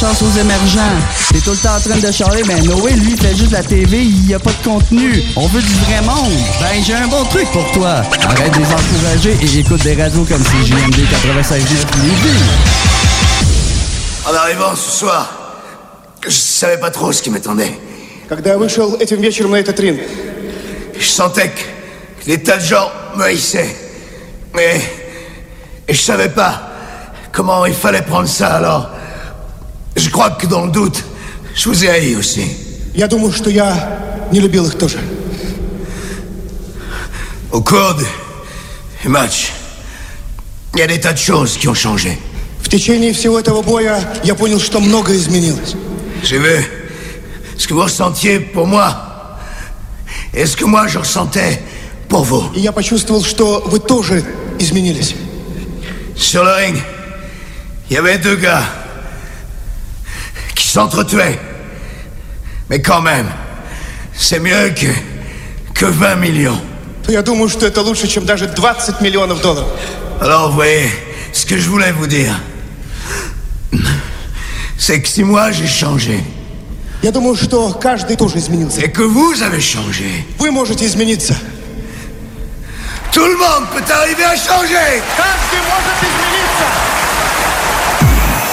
chance aux émergents. T'es tout le temps en train de charler, mais Noé, lui, fait juste la TV, il y a pas de contenu. On veut du vrai monde. Ben, j'ai un bon truc pour toi. Arrête de les encourager et écoute des radios comme CJMD 96.9 Lévis. En arrivant ce soir, je savais pas trop ce qui m'attendait. Когда я вышел этим вечером на этот ринг, Je sentais que, que des tas de gens me haïssaient. Mais. Et je savais pas comment il fallait prendre ça alors. Je crois que dans le doute, je vous ai haï aussi. я думаю, что я не любил их тоже. Au cours du match, il y a des tas de choses qui ont changé. В течение всего этого боя я понял, что многое изменилось. J'ai vu ce que vous ressentiez pour moi et ce que moi je ressentais pour vous. И я почувствовал, что вы тоже изменились. Sur le ring, il y avait deux gars s'entretuaient. Mais quand même, c'est mieux que, que 20 millions. Я думаю, что это лучше, чем даже 20 миллионов долларов. Alors vous voyez, ce que je voulais vous dire, c'est que si moi j'ai changé Я думаю, что каждый тоже изменился. et que vous avez changé, Вы можете измениться. tout le monde peut arriver à changer Каждый может измениться!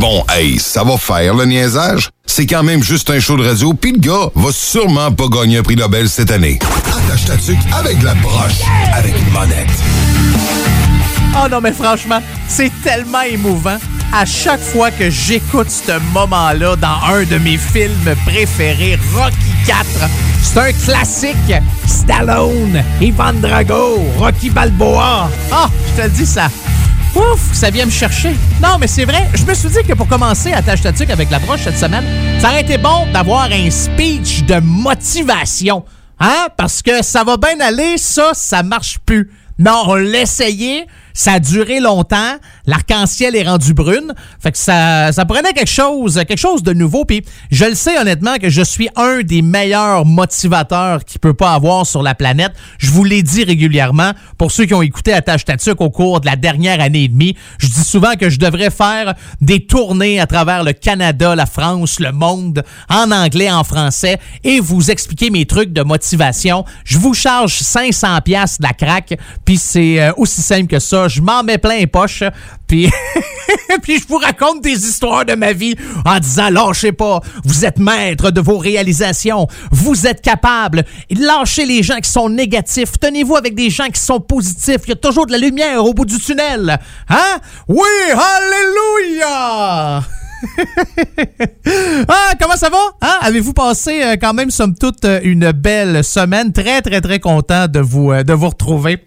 Bon, hey, ça va faire le niaisage. C'est quand même juste un show de radio, puis le gars va sûrement pas gagner un prix Nobel cette année. Attache ta tuque avec de la broche, avec une monette. Oh non, mais franchement, c'est tellement émouvant. À chaque fois que j'écoute ce moment-là dans un de mes films préférés, Rocky 4, c'est un classique. Stallone, Ivan Drago, Rocky Balboa. Ah, je te le dis ça. Ouf, ça vient me chercher. Non, mais c'est vrai, je me suis dit que pour commencer à tâche avec la broche cette semaine, ça aurait été bon d'avoir un speech de motivation. Hein? Parce que ça va bien aller, ça, ça marche plus. Non, on l'a essayé, ça a duré longtemps, l'arc-en-ciel est rendu brune, fait que ça, ça prenait quelque chose, quelque chose de nouveau, puis je le sais honnêtement que je suis un des meilleurs motivateurs qu'il peut pas avoir sur la planète. Je vous l'ai dit régulièrement, pour ceux qui ont écouté Attache Tatuc au cours de la dernière année et demie, je dis souvent que je devrais faire des tournées à travers le Canada, la France, le monde, en anglais, en français, et vous expliquer mes trucs de motivation. Je vous charge 500 pièces de la craque, puis c'est euh, aussi simple que ça. Je m'en mets plein les poches, puis puis je vous raconte des histoires de ma vie en disant lâchez pas, vous êtes maître de vos réalisations, vous êtes capable. Lâchez les gens qui sont négatifs, tenez-vous avec des gens qui sont positifs. Il y a toujours de la lumière au bout du tunnel. Hein? Oui, alléluia! Ah, comment ça va? Hein? Avez-vous passé euh, quand même, somme toute, euh, une belle semaine? Très, très, très content de vous, euh, de vous retrouver.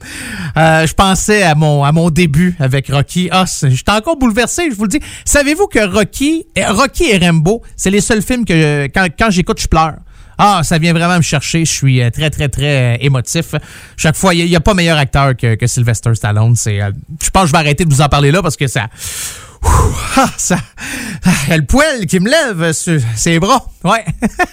Je pensais à mon, à mon début avec Rocky. Ah, j'étais encore bouleversé, je vous le dis. Savez-vous que Rocky, Rocky et Rambo, c'est les seuls films que quand, quand j'écoute, je pleure. Ah, ça vient vraiment me chercher. Je suis très, très, très émotif. Chaque fois, il n'y a, pas meilleur acteur que, Sylvester Stallone. Je pense que je vais arrêter de vous en parler là parce que ça... Ah, ça... ah, Il y a le poil qui me lève sur ses bras. Ouais.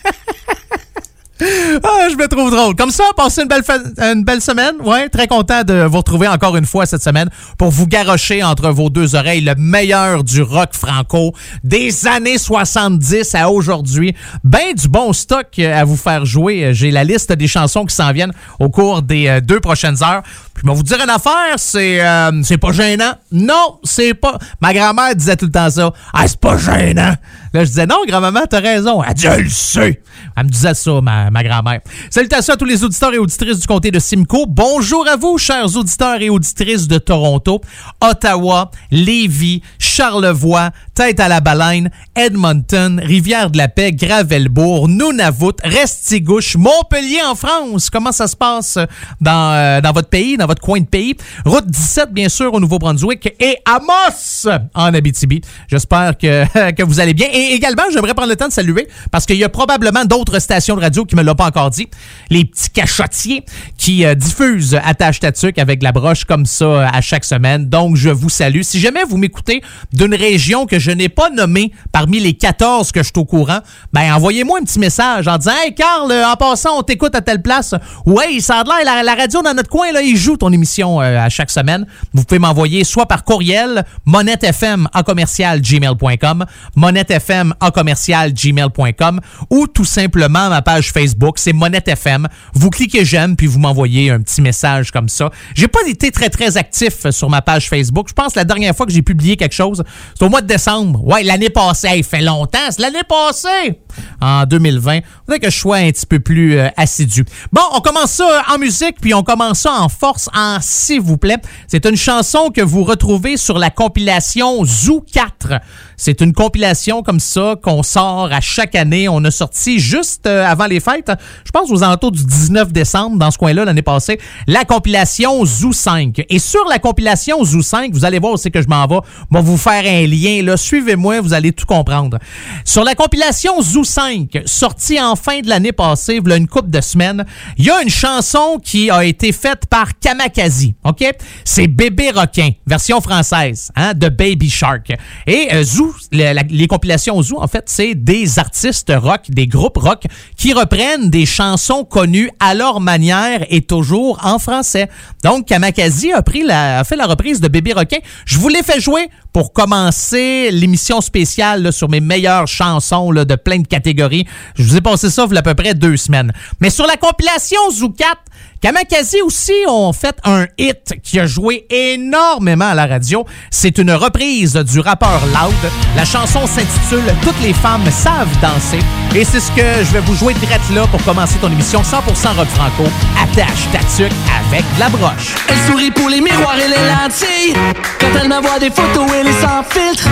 Ah, je me trouve drôle. Comme ça, passez une belle, une belle semaine. Ouais, très content de vous retrouver encore une fois cette semaine pour vous garrocher entre vos deux oreilles le meilleur du rock franco des années 70 à aujourd'hui. Ben du bon stock à vous faire jouer. J'ai la liste des chansons qui s'en viennent au cours des euh, deux prochaines heures. Je vais vous dire une affaire, c'est euh, c'est pas gênant. Non, c'est pas. Ma grand-mère disait tout le temps ça. Ah, c'est pas gênant. Là, je disais non, grand-maman, t'as raison. Elle dit, je le sais. Elle me disait ça, ma, ma grand-mère. Salutations à tous les auditeurs et auditrices du comté de Simcoe. Bonjour à vous, chers auditeurs et auditrices de Toronto, Ottawa, Lévis, Charlevoix, Tête à la Baleine, Edmonton, Rivière-de-la-Paix, Gravelbourg, Nunavut, Restigouche, Montpellier en France. Comment ça se passe dans, euh, dans votre pays, dans votre coin de pays. Route 17, bien sûr, au Nouveau-Brunswick et Amos en Abitibi. J'espère que, que vous allez bien. Et également, j'aimerais prendre le temps de saluer parce qu'il y a probablement d'autres stations de radio qui me l'ont pas encore dit. Les petits cachotiers qui euh, diffusent Attache Tatuc avec la broche comme ça euh, à chaque semaine. Donc, je vous salue. Si jamais vous m'écoutez d'une région que je n'ai pas nommée parmi les 14 que je suis au courant, ben envoyez-moi un petit message en disant Hey Carl, en passant, on t'écoute à telle place. Ouais, ça a l'air, la, radio dans notre coin, là, il joue ton émission euh, à chaque semaine. Vous pouvez m'envoyer soit par courriel, monettefm en commercial gmail.com, monettefm en commercial gmail.com ou tout simplement ma page Facebook, c'est monettefm. Vous cliquez j'aime puis vous m'envoyez un petit message comme ça. J'ai pas été très très actif sur ma page Facebook. Je pense que la dernière fois que j'ai publié quelque chose, c'est au mois de décembre. Ouais, l'année passée, il fait longtemps, c'est l'année passée en 2020. Que je sois un petit peu plus euh, assidu. Bon, on commence ça en musique, puis on commence ça en force, en s'il vous plaît. C'est une chanson que vous retrouvez sur la compilation Zoo 4. C'est une compilation comme ça qu'on sort à chaque année. On a sorti juste euh, avant les fêtes, je pense aux alentours du 19 décembre, dans ce coin-là, l'année passée, la compilation Zoo 5. Et sur la compilation Zoo 5, vous allez voir aussi que je m'en vais. Moi, vous faire un lien. Suivez-moi, vous allez tout comprendre. Sur la compilation Zoo 5, sortie en fin de l'année passée, il y une couple de semaines, il y a une chanson qui a été faite par Kamakazi. OK? C'est Bébé Requin, version française, hein, de Baby Shark. Et euh, Zoo les compilations Zoo, en fait, c'est des artistes rock, des groupes rock qui reprennent des chansons connues à leur manière et toujours en français. Donc, Kamakazi a, pris la, a fait la reprise de Bébé Requin. Je vous l'ai fait jouer pour commencer l'émission spéciale sur mes meilleures chansons là, de plein de catégories. Je vous ai passé ça il y a à peu près deux semaines. Mais sur la compilation 4, Kamakazi aussi ont fait un hit qui a joué énormément à la radio. C'est une reprise du rappeur Loud. La chanson s'intitule Toutes les femmes savent danser. Et c'est ce que je vais vous jouer direct là pour commencer ton émission 100% rock franco. Attache ta tuque avec la broche. Elle sourit pour les miroirs et les lentilles. Quand elle m'envoie des photos, elle est sans filtre.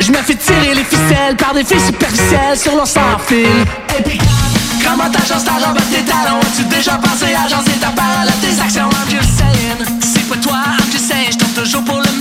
Je me fais tirer les ficelles par des filles superficielles sur leur sans fil. Et puis Comment t'agences ta robe tes talons? As-tu déjà pensé à agencer ta parole à tes actions? I'm just saying C'est pas toi, I'm just saying J'tombe toujours pour le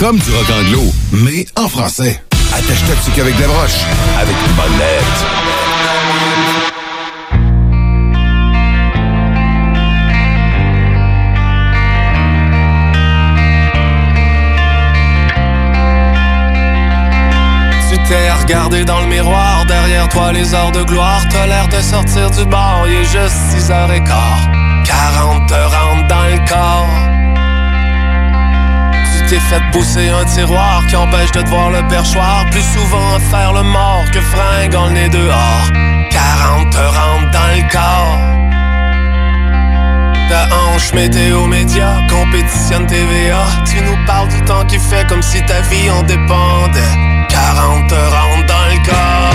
comme du rock anglo, mais en français. Attache ta tuque avec des broches, avec une bonne lettre. regarder dans le miroir, derrière toi les heures de gloire, t'as l'air de sortir du bar, il est juste 6 h et quart. 40 te rentrent dans le corps. Fait pousser un tiroir qui empêche de te voir le perchoir, plus souvent à faire le mort que fringue en nez dehors. 40 te dans le corps. Ta hanche météo média, compétitionne TVA. Tu nous parles du temps qui fait comme si ta vie en dépendait. 40 te dans le corps.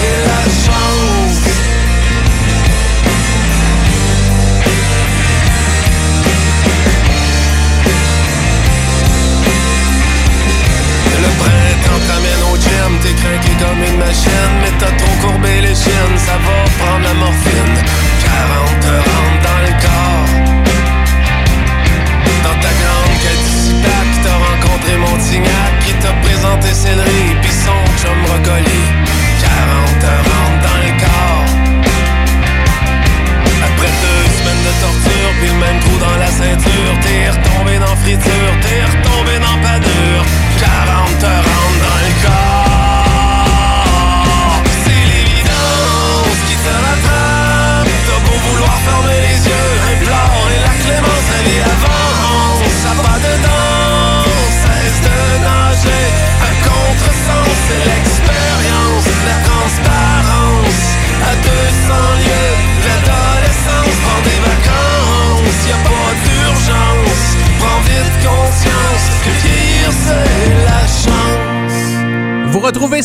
C'est la chance. Le printemps t'amène au gym, t'es craqué comme une machine Mais t'as trop courbé les chiennes, ça va prendre la morphine 40 te rentrent dans le corps Dans ta grande quête ici t'as rencontré Montignac Qui t'a présenté Céleri, pis son chum Brocoli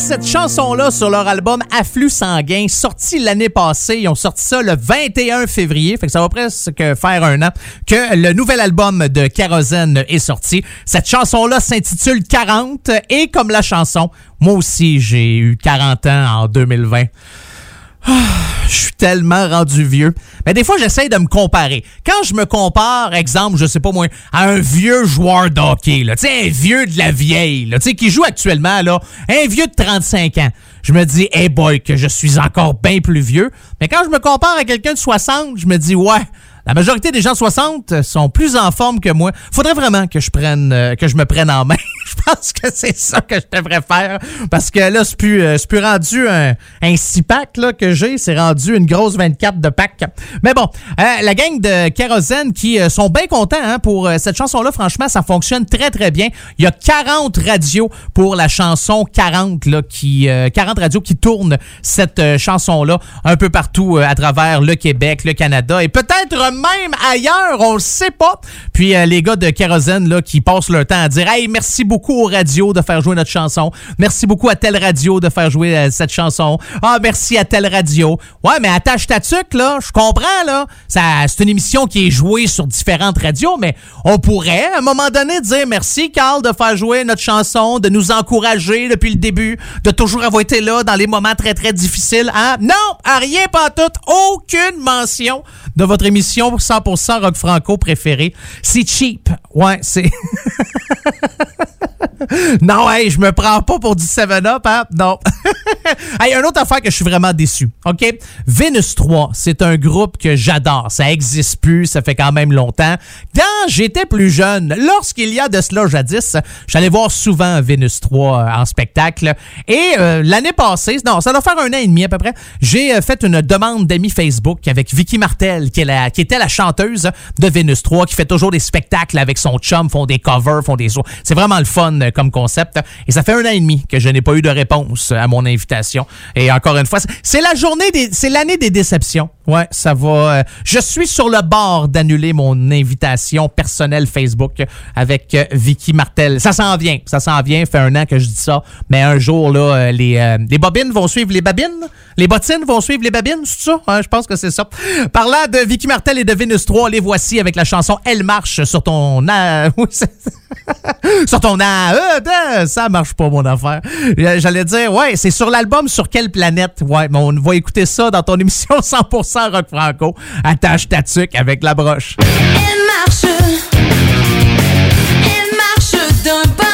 cette chanson-là sur leur album Afflux sanguin, sorti l'année passée. Ils ont sorti ça le 21 février, fait que ça va presque faire un an que le nouvel album de Kérosène est sorti. Cette chanson-là s'intitule 40 et comme la chanson, moi aussi j'ai eu 40 ans en 2020. Ah, Je suis tellement rendu vieux. Mais des fois, j'essaye de me comparer. Quand je me compare, exemple, je sais pas moi, à un vieux joueur d'hockey, un vieux de la vieille, là, qui joue actuellement, là, un vieux de 35 ans, je me dis, hey boy, que je suis encore bien plus vieux. Mais quand je me compare à quelqu'un de 60, je me dis, ouais, la majorité des gens de 60 sont plus en forme que moi. Faudrait vraiment que je prenne, euh, que je me prenne en main. je pense que c'est ça que je devrais faire. Parce que là, c'est plus, euh, plus rendu un, un 6 pack là, que j'ai. C'est rendu une grosse 24 de pack. Mais bon, euh, la gang de Kérosène qui euh, sont bien contents hein, pour cette chanson-là. Franchement, ça fonctionne très, très bien. Il y a 40 radios pour la chanson 40, là, qui, euh, 40 radios qui tournent cette chanson-là un peu partout à travers le Québec, le Canada et peut-être même ailleurs, on le sait pas. Puis euh, les gars de Kérosène là, qui passent leur temps à dire Hey, merci beaucoup aux radios de faire jouer notre chanson. Merci beaucoup à telle radio de faire jouer euh, cette chanson. Ah, merci à telle radio. Ouais, mais attache ta tuque, là. Je comprends, là. Ça, c'est une émission qui est jouée sur différentes radios, mais on pourrait, à un moment donné, dire merci, Carl, de faire jouer notre chanson, de nous encourager depuis le début, de toujours avoir été là dans les moments très, très difficiles. Hein? Non, à rien, pas tout. Aucune mention de votre émission 100% rock franco préférée. C'est cheap. Ouais, c'est... non, hey, je me prends pas pour du 7-Up, hein? Non. hey, une autre affaire que je suis vraiment déçu, OK? Venus 3, c'est un groupe que j'adore. Ça existe plus, ça fait quand même longtemps. Quand j'étais plus jeune, lorsqu'il y a de cela jadis, j'allais voir souvent Venus 3 euh, en spectacle. Et euh, l'année passée, non, ça doit faire un an et demi à peu près, j'ai euh, fait une demande d'amis Facebook avec Vicky Martel, qui, est la- qui était la chanteuse de Vénus 3 qui fait toujours des spectacles avec son chum, font des covers, font des. C'est vraiment le fun euh, comme concept. Et ça fait un an et demi que je n'ai pas eu de réponse euh, à mon invitation. Et encore une fois, c'est la journée des, c'est l'année des déceptions. Ouais, ça va. Euh, je suis sur le bord d'annuler mon invitation personnelle Facebook avec Vicky Martel. Ça s'en vient, ça s'en vient. Ça Fait un an que je dis ça, mais un jour là, les, les bobines vont suivre les babines, les bottines vont suivre les babines, c'est ça? Je pense que c'est ça. Parlant de Vicky Martel et de Vénus 3, les voici avec la chanson Elle marche sur ton a... sur ton a... ça marche pas mon affaire. Euh, j'allais dire ouais, c'est sur l'album sur quelle planète? Ouais, mais on va écouter ça dans ton émission 100% rock franco. Attache ta tuque avec la broche. Elle marche. Elle marche d'un pas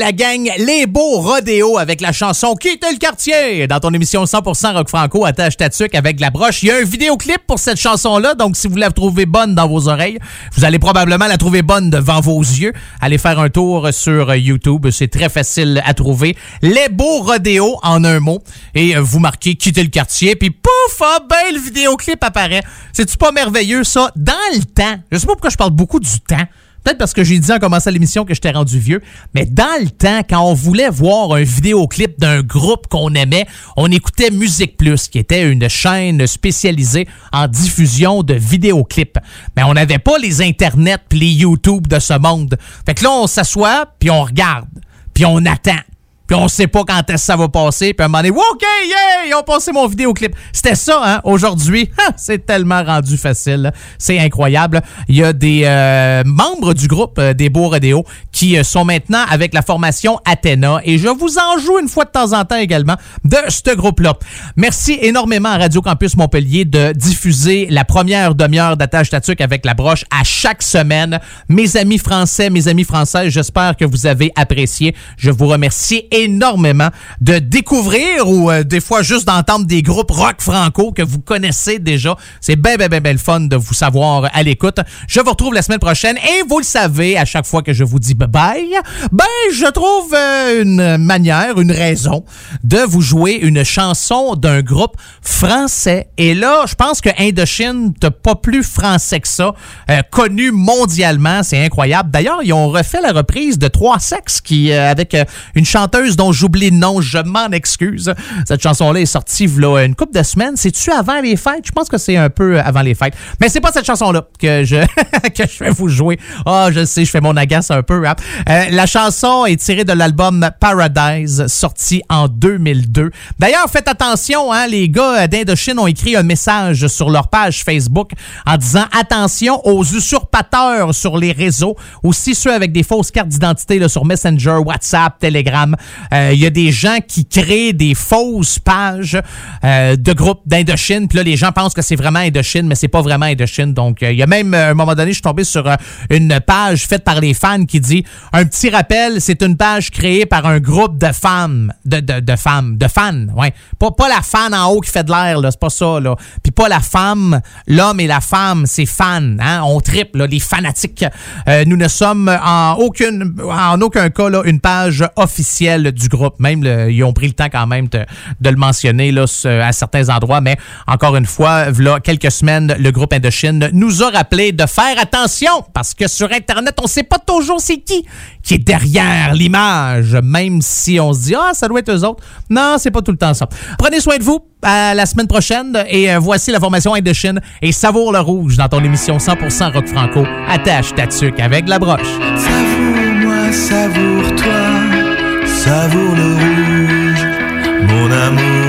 la gang Les Beaux Rodéo avec la chanson Quitte le quartier? Dans ton émission 100% rock franco attache ta avec la broche. Il y a un vidéoclip pour cette chanson-là, donc si vous la trouvez bonne dans vos oreilles, vous allez probablement la trouver bonne devant vos yeux. Allez faire un tour sur YouTube, c'est très facile à trouver. Les Beaux Rodéo en un mot et vous marquez Quitter le quartier puis pouf, ah ben le vidéoclip apparaît. C'est-tu pas merveilleux ça? Dans le temps. Je sais pas pourquoi je parle beaucoup du temps. Peut-être parce que j'ai dit en commençant l'émission que j'étais rendu vieux, mais dans le temps, quand on voulait voir un vidéoclip d'un groupe qu'on aimait, on écoutait Musique Plus, qui était une chaîne spécialisée en diffusion de vidéoclips. Mais on n'avait pas les internets puis les YouTube de ce monde. Fait que là, on s'assoit, puis on regarde, puis on attend. Puis on sait pas quand est-ce que ça va passer. Puis à un moment donné, OK, yeah, ils ont passé mon vidéoclip. C'était ça, hein, aujourd'hui. C'est tellement rendu facile. C'est incroyable. Il y a des euh, membres du groupe euh, des Beaux Rodéo qui euh, sont maintenant avec la formation Athéna. Et je vous en joue une fois de temps en temps également de ce groupe-là. Merci énormément à Radio Campus Montpellier de diffuser la première demi-heure d'attache tatuc avec la broche à chaque semaine. Mes amis français, mes amis françaises, j'espère que vous avez apprécié. Je vous remercie énormément de découvrir ou euh, des fois juste d'entendre des groupes rock franco que vous connaissez déjà. C'est bien, bien, bien, bien le fun de vous savoir à l'écoute. Je vous retrouve la semaine prochaine et vous le savez, à chaque fois que je vous dis bye-bye, ben, je trouve euh, une manière, une raison de vous jouer une chanson d'un groupe français. Et là, je pense que Indochine, t'as pas plus français que ça, euh, connu mondialement, c'est incroyable. D'ailleurs, ils ont refait la reprise de Trois Sexes qui, euh, avec euh, une chanteuse dont j'oublie le nom, je m'en excuse. Cette chanson-là est sortie là, une couple de semaines. C'est-tu avant les fêtes? Je pense que c'est un peu avant les fêtes. Mais c'est pas cette chanson-là que je, que je vais vous jouer. Ah, je sais, je fais mon agace un peu. hein. Euh, la chanson est tirée de l'album Paradise, sorti en 2002. D'ailleurs, faites attention, hein, les gars d'Indochine ont écrit un message sur leur page Facebook en disant attention aux usurpateurs sur les réseaux, aussi ceux avec des fausses cartes d'identité sur Messenger, WhatsApp, Telegram. Euh, Il y a des gens qui créent des fausses pages euh, de groupes d'Indochine, puis là les gens pensent que c'est vraiment Indochine, mais c'est pas vraiment Indochine. Donc euh, il y a même euh, à un moment donné, je suis tombé sur euh, une page faite par les fans qui dit un petit rappel, c'est une page créée par un groupe de femmes, de, de, femmes, de fans, ouais. Pas, pas la fan en haut qui fait de l'air, là, c'est pas ça, là. Puis pas la femme, l'homme et la femme, c'est fan, hein. On triple, les fanatiques. Euh, nous ne sommes en aucune, en aucun cas, là, une page officielle du groupe. Même, ils ont pris le temps quand même de, le mentionner, là, à certains endroits. Mais encore une fois, là, quelques semaines, le groupe Indochine nous a rappelé de faire attention parce que sur Internet, on sait pas toujours c'est qui qui est derrière l'image, même si on se dit ah ça doit être eux autres. Non, c'est pas tout le temps ça. Prenez soin de vous. À la semaine prochaine et euh, voici la formation Indochine et savoure le rouge dans ton émission 100% rock franco. Attache ta tuque avec la broche. Savoure-moi, savoure-toi, savoure le rouge, mon amour.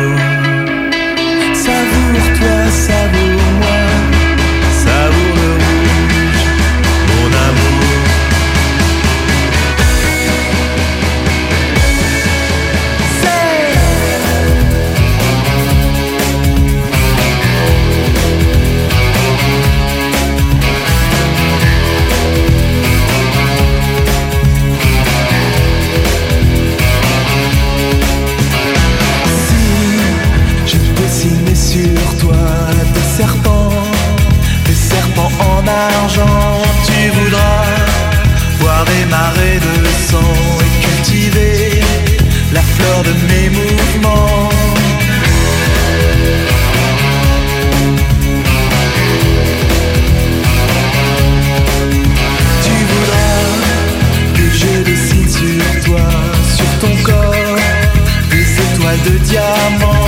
De diamant.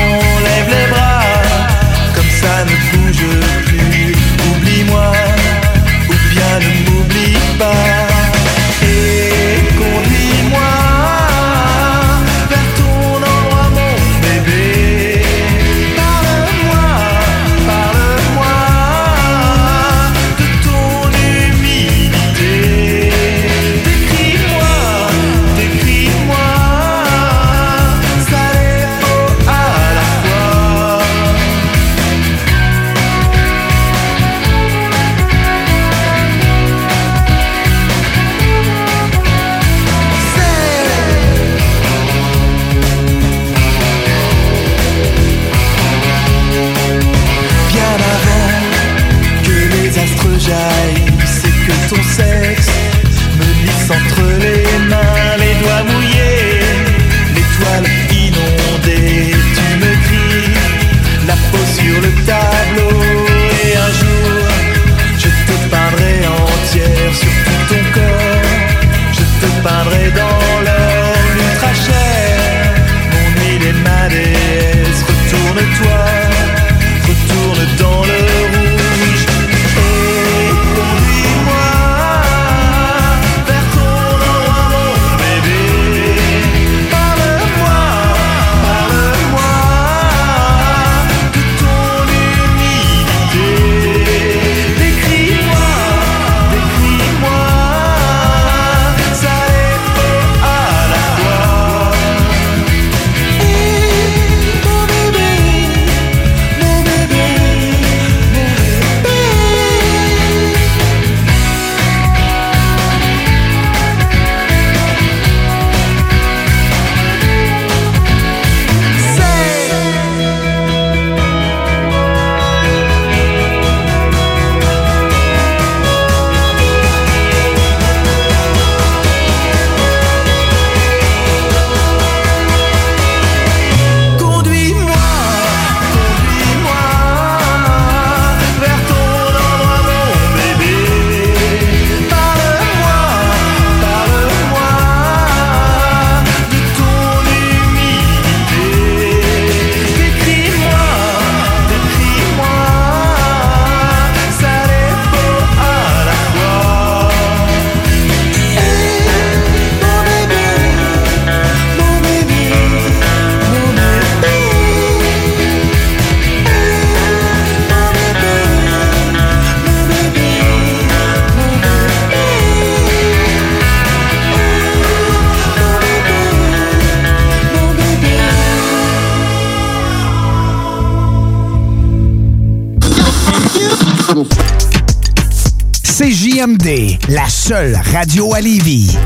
Seule radio à Lévis.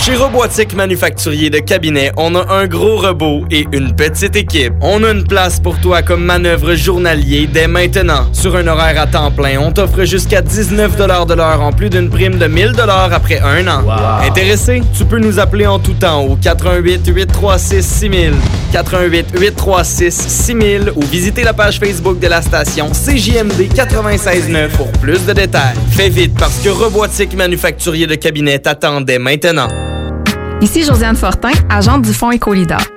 Chez Robotique Manufacturier de Cabinet, on a un gros robot et une petite équipe. On a une place pour toi comme manœuvre journalier dès maintenant. Sur un horaire à temps plein, on t'offre jusqu'à 19 de l'heure en plus d'une prime de 1000 après un an. Intéressé? Tu peux nous appeler en tout temps au 88 836 6000, 88 836 6000 ou visiter la page Facebook de la station CJMD 969 pour plus de détails. Fais vite parce que Robotique Manufacturier de Cabinet t'attendait maintenant. Ici Josiane Fortin, agente du Fonds Écolidar.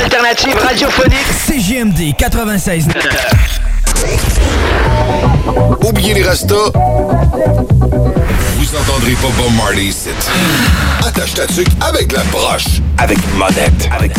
L'alternative radiophonique CJMD 96. Oubliez les restos. Vous entendrez pas Bob Marley ici. Attache ta tuque avec la broche. Avec monette. Avec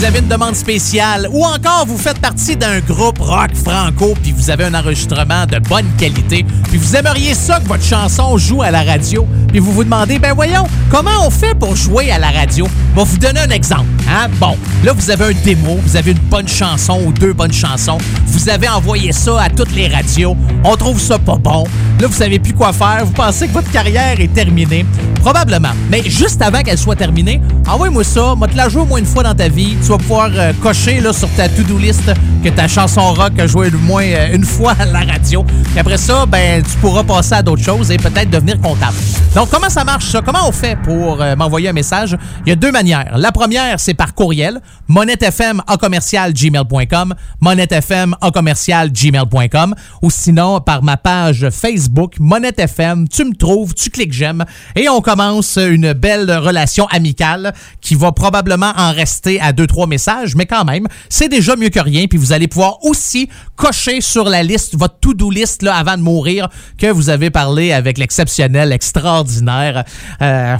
Vous avez une demande spéciale ou encore vous faites partie d'un groupe rock franco puis vous avez un enregistrement de bonne qualité puis vous aimeriez ça que votre chanson joue à la radio puis vous vous demandez ben voyons comment on fait pour jouer à la radio? Va vous donner un exemple hein? Bon là vous avez un démo vous avez une bonne chanson ou deux bonnes chansons vous avez envoyé ça à toutes les radios on trouve ça pas bon là vous savez plus quoi faire vous pensez que votre carrière est terminée probablement. Mais juste avant qu'elle soit terminée, envoie-moi ça, moi te la jouer au moins une fois dans ta vie. Tu vas pouvoir euh, cocher là, sur ta to-do list que ta chanson rock a joué au moins euh, une fois à la radio. Puis après ça, ben tu pourras passer à d'autres choses et peut-être devenir comptable. Donc comment ça marche ça? Comment on fait pour euh, m'envoyer un message? Il y a deux manières. La première, c'est par courriel, monettefm commercial gmail.com, monettefm commercial gmail.com ou sinon par ma page Facebook, Monette FM. Tu me trouves, tu cliques j'aime et on commence une belle relation amicale qui va probablement en rester à deux, trois messages, mais quand même, c'est déjà mieux que rien. Puis vous allez pouvoir aussi cocher sur la liste, votre to-do list avant de mourir, que vous avez parlé avec l'exceptionnel, extraordinaire, euh,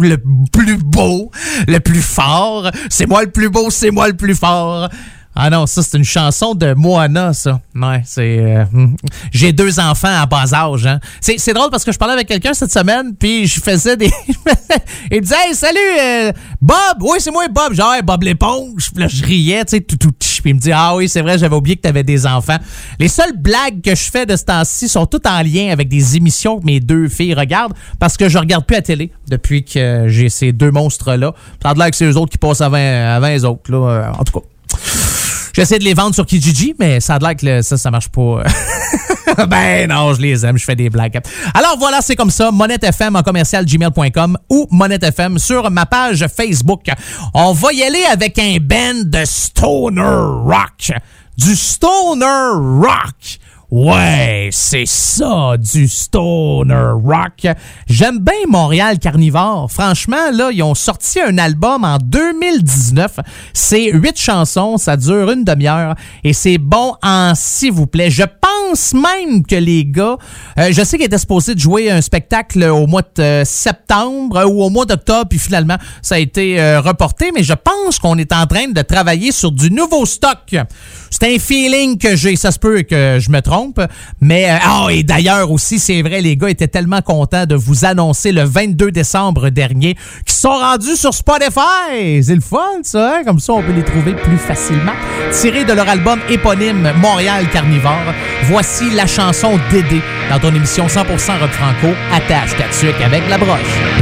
le plus beau, le plus fort. C'est moi le plus beau, c'est moi le plus fort. Ah non, ça, c'est une chanson de Moana, ça. Ouais, c'est... euh, hmm. J'ai deux enfants à bas âge, hein. C'est, drôle parce que je parlais avec quelqu'un cette semaine, puis je faisais des... Il me disait « Hey, salut, euh, Bob! Oui, c'est moi, Bob! » Genre, hey, Bob l'éponge! Puis je riais, tu sais, tout, tout. Puis il me dit « Ah oui, c'est vrai, j'avais oublié que t'avais des enfants. » Les seules blagues que je fais de ce temps-ci sont toutes en lien avec des émissions que mes deux filles regardent, parce que je regarde plus la télé depuis que j'ai ces deux monstres-là. Ça a l'air que c'est eux autres qui passent avant, avant les autres, là. Euh, En tout cas... J'essaie de les vendre sur Kijiji, mais ça a que le- ça, ça marche pas. ben non, je les aime, je fais des blagues. Alors voilà, c'est comme ça, Monette FM en commercial gmail.com ou Monette FM sur ma page Facebook. On va y aller avec un band de stoner rock. Du stoner rock. Ouais, c'est ça, du stoner rock. J'aime bien Montréal Carnivore. Franchement, là, ils ont sorti un album en 2019. C'est huit chansons, ça dure une demi-heure et c'est bon en s'il vous plaît. Je pense même que les gars, euh, je sais qu'ils étaient supposés de jouer un spectacle au mois de euh, septembre ou au mois d'octobre, puis finalement, ça a été euh, reporté, mais je pense qu'on est en train de travailler sur du nouveau stock. C'est un feeling que j'ai, ça se peut que je me trompe, mais ah et d'ailleurs aussi, c'est vrai, les gars étaient tellement contents de vous annoncer le 22 décembre dernier qu'ils sont rendus sur Spotify. C'est le fun, ça, hein? comme ça on peut les trouver plus facilement. Tiré de leur album éponyme Montréal Carnivore, voici la chanson Dédé dans ton émission 100% rock franco. Attache ta avec la broche.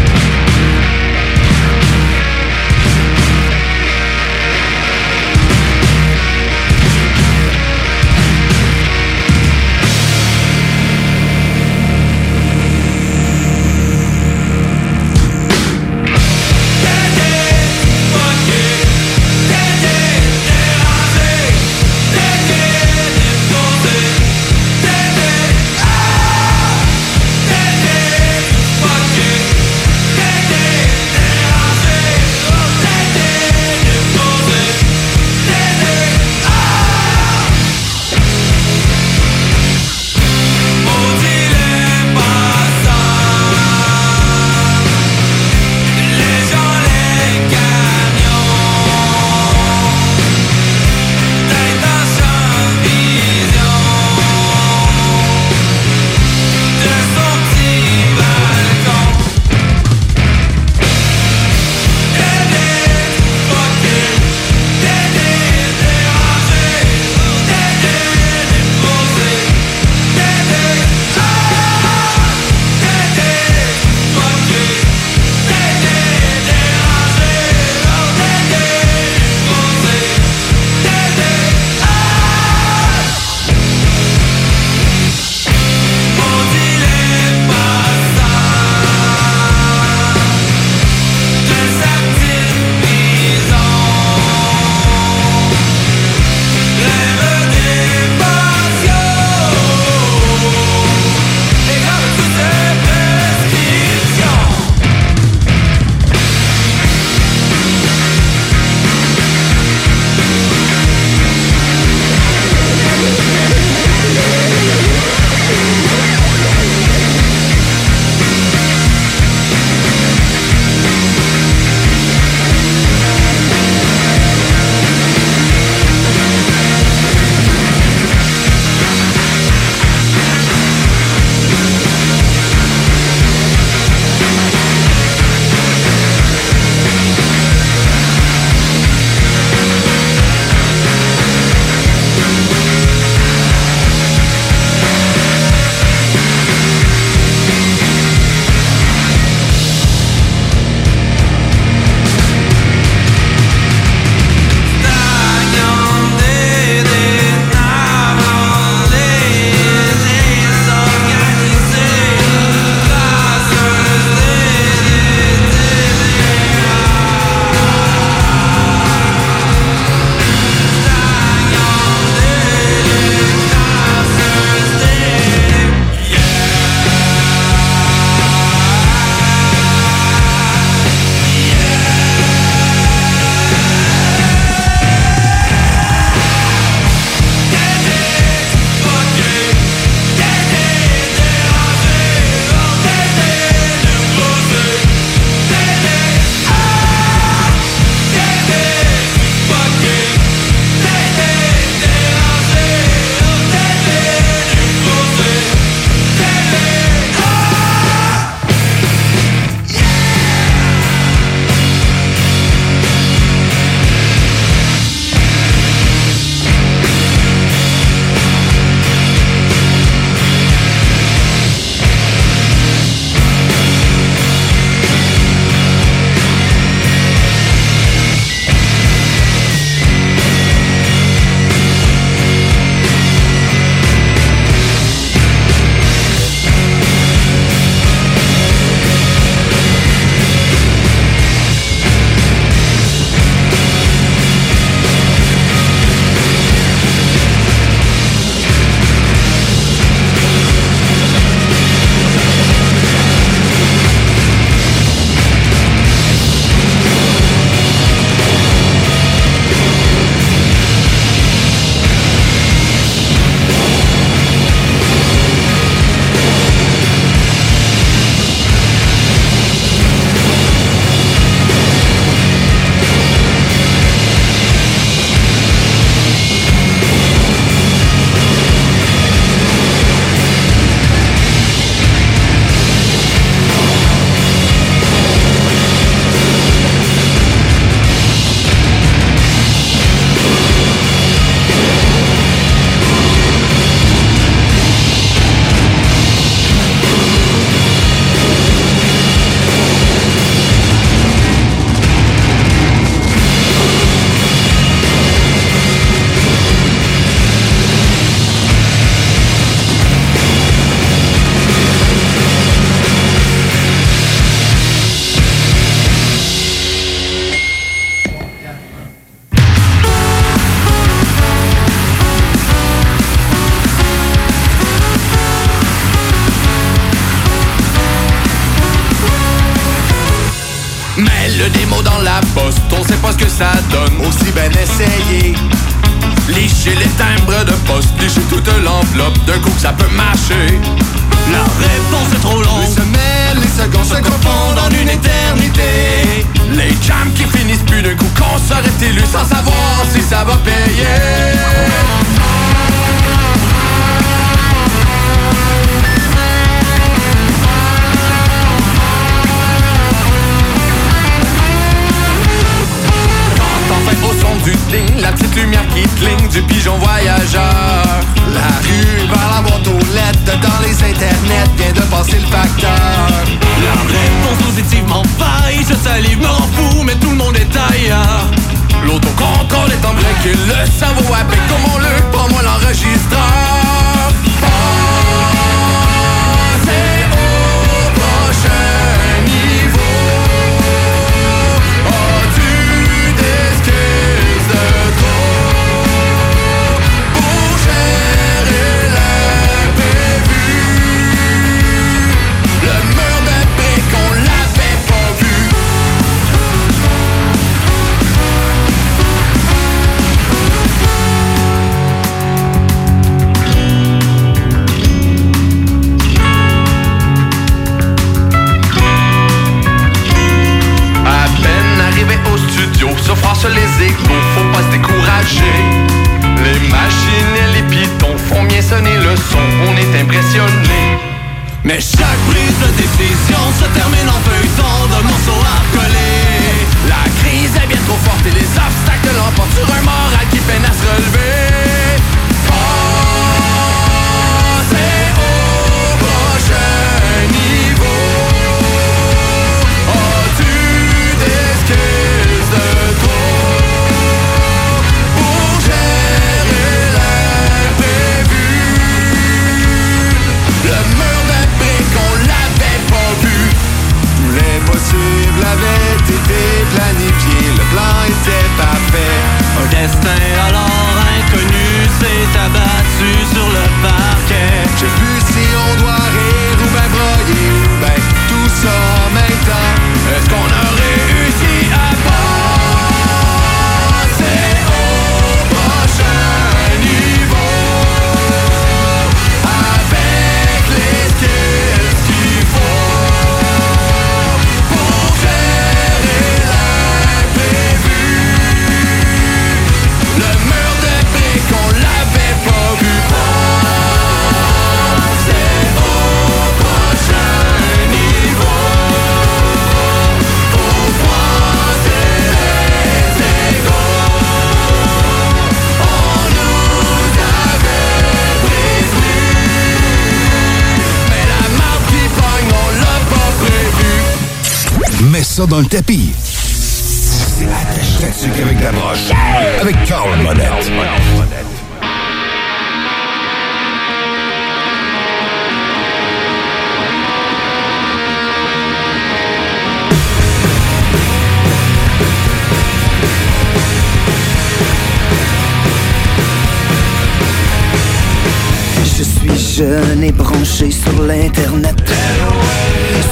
Je suis jeune et branché sur l'internet.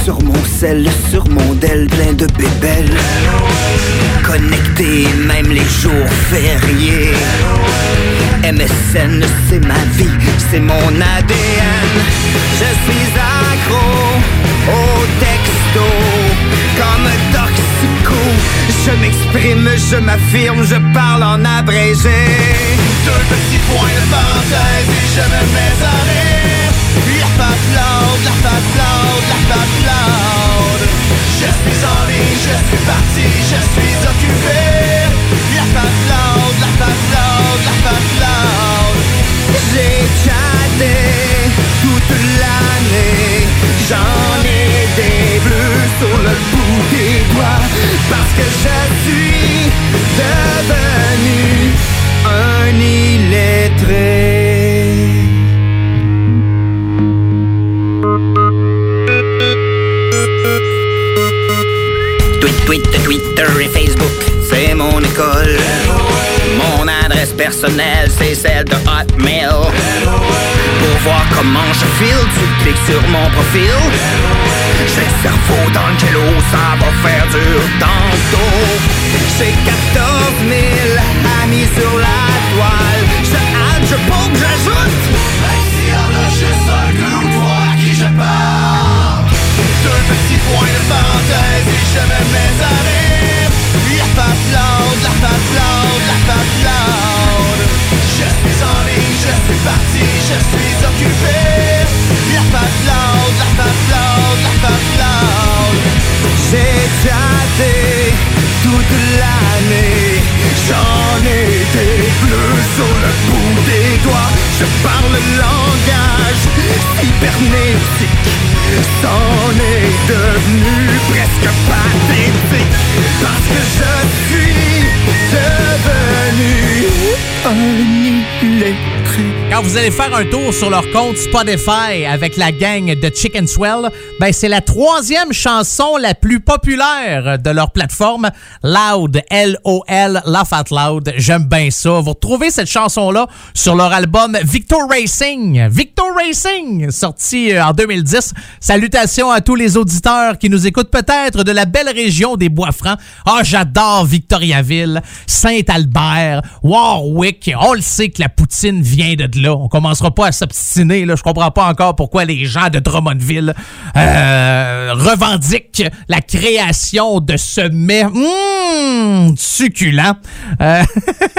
Sur mon sel, sur mon del, plein de bébelles. Connecté même les jours fériés. MSN, c'est ma vie, c'est mon ADN Je suis accro au texto comme toxico. Je m'exprime, je m'affirme, je parle en abrégé. Deux petits points de parenthèse et je me mets à rire. La face lourde, la face lourde, la face lourde Je suis en ligne, je suis parti, je suis occupé. La face lourde, la face lourde, la face lourde J'ai chaté toute l'année. J'en ai des bleus sur le bout parce que je suis devenu un illettré. Tweet, tweet, Twitter et Facebook, c'est mon école. Mon adresse personnelle, c'est celle de Hotmail pour voir comment je file. Tu cliques sur mon profil. J'ai le cerveau dans le jello, ça va faire dur dans le dos J'ai 14 000 amis sur la toile. Je hâte, je pompe, j'ajoute. Même s'il y en a juste un ou trois à qui je parle. Deux petits points de parenthèse et je me mets à rire. La face lourde, la face lourde, la face lourde Je suis en ligne, je suis parti, je suis la face la face la face J'ai chatté toute l'année. J'en ai des bleus sur le bout des doigts. Je parle le langage hypernétique C'en est devenu presque pathétique. Parce que je suis devenu électrique Quand vous allez faire un tour sur leur compte Spotify avec la gang de Chicken Swell, ben c'est la troisième chanson la plus populaire de leur plateforme, Loud, L-O-L, Laugh Out Loud. J'aime bien ça. Vous retrouvez cette chanson-là sur leur album Victor Racing. Victor Racing, sorti euh, en 2010. Salutations à tous les auditeurs qui nous écoutent peut-être de la belle région des Bois-Francs. Ah, j'adore Victoriaville, Saint-Albert, Warwick. On le sait que la poutine vient de là. On commencera pas à s'obstiner. Je comprends pas encore pourquoi les gens de Drummondville euh, revendiquent la création de ce mets mmh, succulent. Euh,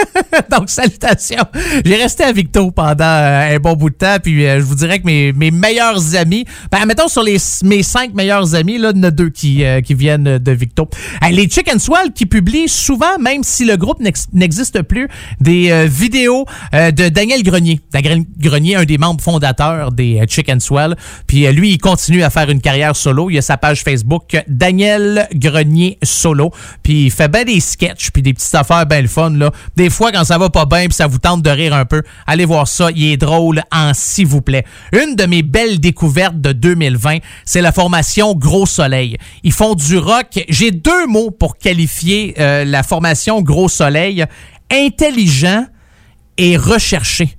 donc, salutations. J'ai resté à Victo pendant euh, un bon bout de temps, puis je vous dirais que mes, mes meilleurs amis, ben, mettons sur les, mes cinq meilleurs amis, là, il y en a deux qui, qui viennent de Victo. Les Chicken Swell qui publient souvent, même si le groupe n'ex- n'existe plus, des vidéos de Daniel Grenier. Daniel Grenier, un des membres fondateurs des euh, Chicken Swell. Puis euh, lui, il continue à faire une carrière solo. Il a sa page Facebook Daniel Grenier Solo. Puis il fait bien des sketchs puis des petites affaires bien le fun. Là. Des fois, quand ça va pas bien puis ça vous tente de rire un peu, allez voir ça. Il est drôle en s'il vous plaît. Une de mes belles découvertes de 2020, c'est la formation Gros Soleil. Ils font du rock. J'ai deux mots pour qualifier euh, la formation Gros Soleil. Intelligent et recherché.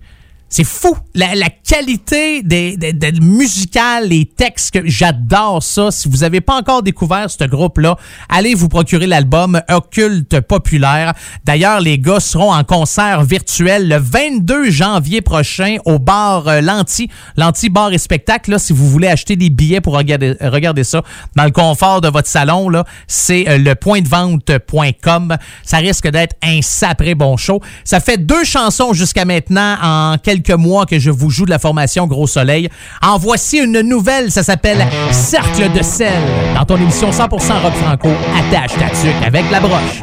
C'est fou. La, qualité des, des, des musicales, les textes, que j'adore ça. Si vous n'avez pas encore découvert ce groupe-là, allez vous procurer l'album Occulte Populaire. D'ailleurs, les gars seront en concert virtuel le 22 janvier prochain au bar euh, Lanty. Lanty Bar et Spectacle. Là, si vous voulez acheter des billets pour regarder, regarder ça dans le confort de votre salon, là, c'est euh, le point de vente.com. Ça risque d'être un sapré bon show. Ça fait deux chansons jusqu'à maintenant en quelques mois que je vous joue de la formation Gros Soleil. En voici une nouvelle, ça s'appelle Cercle de sel. Dans ton émission 100% rock franco, attache ta tuque avec la broche.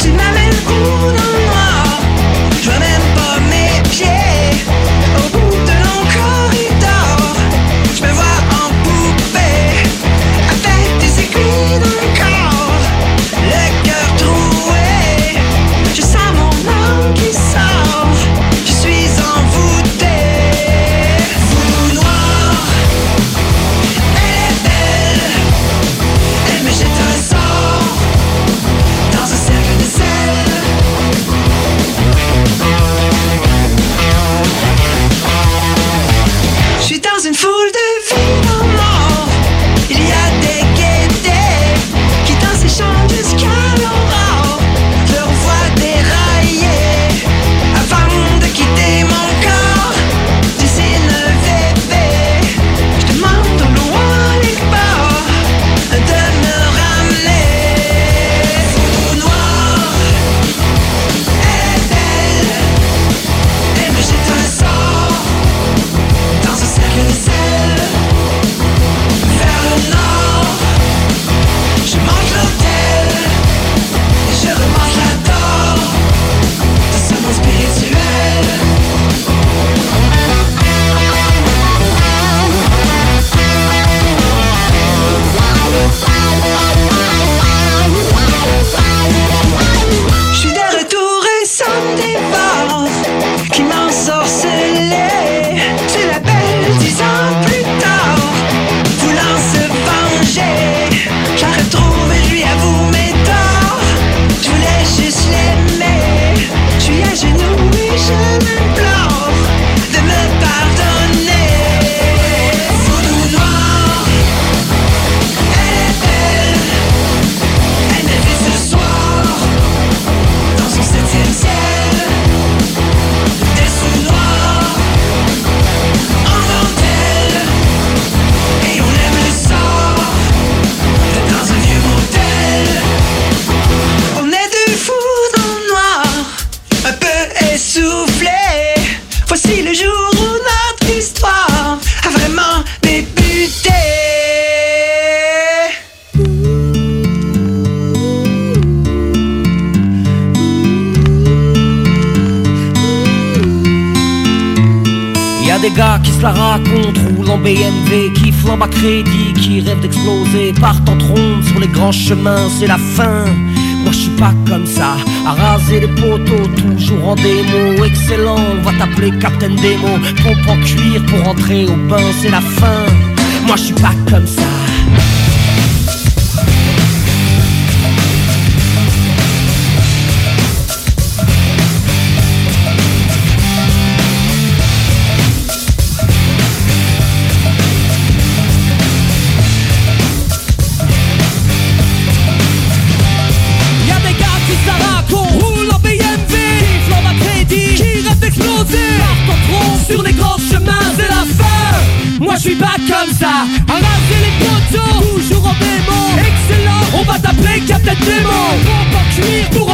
Tu m'amènes dans le noir Je vois même pas mes pieds gars qui se la racontent, roulent en BMW, qui flambent à crédit, qui rêvent d'exploser, partent en trombe sur les grands chemins, c'est la fin. Moi je suis pas comme ça, à raser les poteaux, toujours en démo, excellent, on va t'appeler Captain Demo, pompe en cuir pour entrer au bain, c'est la fin. Moi je suis pas comme ça. On va t'appeler Captain Démo, pompe en cuir pour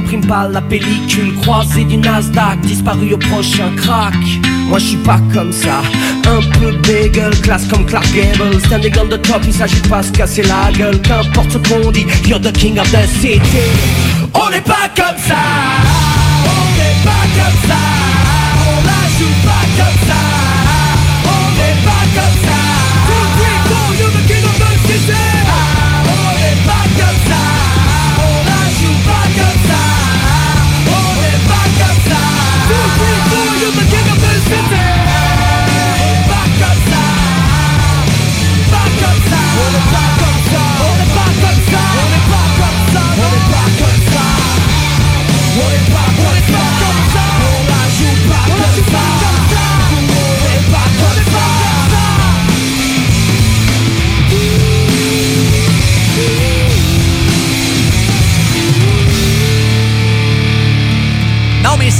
de qu'impriment pas la pellicule Croisé du Nasdaq, disparu au prochain crack. Moi je suis pas comme ça, un peu bagel Classe comme Clark Gable, standing on the top Il s'agit pas de se casser la gueule. Qu'importe ce qu'on dit, you're the king of the city. On n'est pas comme ça,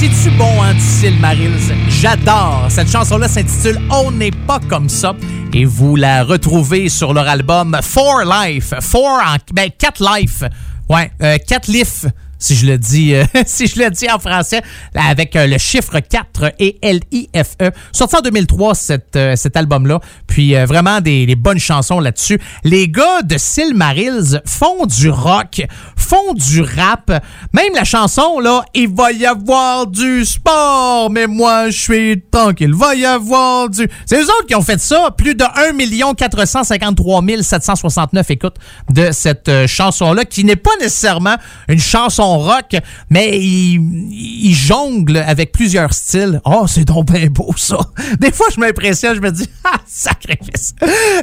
c'est-tu bon, hein, du Silmarils? J'adore. Cette chanson-là s'intitule On n'est pas comme ça. Et vous la retrouvez sur leur album Four Life. Four en. Ben, Quatre Life. Ouais, euh, Quatre Life. Si je le dis, euh, si je le dis en français, avec euh, le chiffre 4 et L-I-F-E. Sorti en 2003, cet, euh, cet album-là. Puis euh, vraiment des, des bonnes chansons là-dessus. Les gars de Silmarils font du rock, font du rap. Même la chanson, là, il va y avoir du sport, mais moi, je suis tranquille. Il va y avoir du... C'est eux autres qui ont fait ça. Plus de 1 453 769 écoutes de cette chanson-là, qui n'est pas nécessairement une chanson rock, mais il, jongle avec plusieurs styles. Oh, c'est donc bien beau, ça. Des fois, je m'impressionne, je me dis, ah, sacrifice.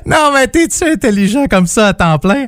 Non, mais t'es-tu intelligent comme ça à temps plein?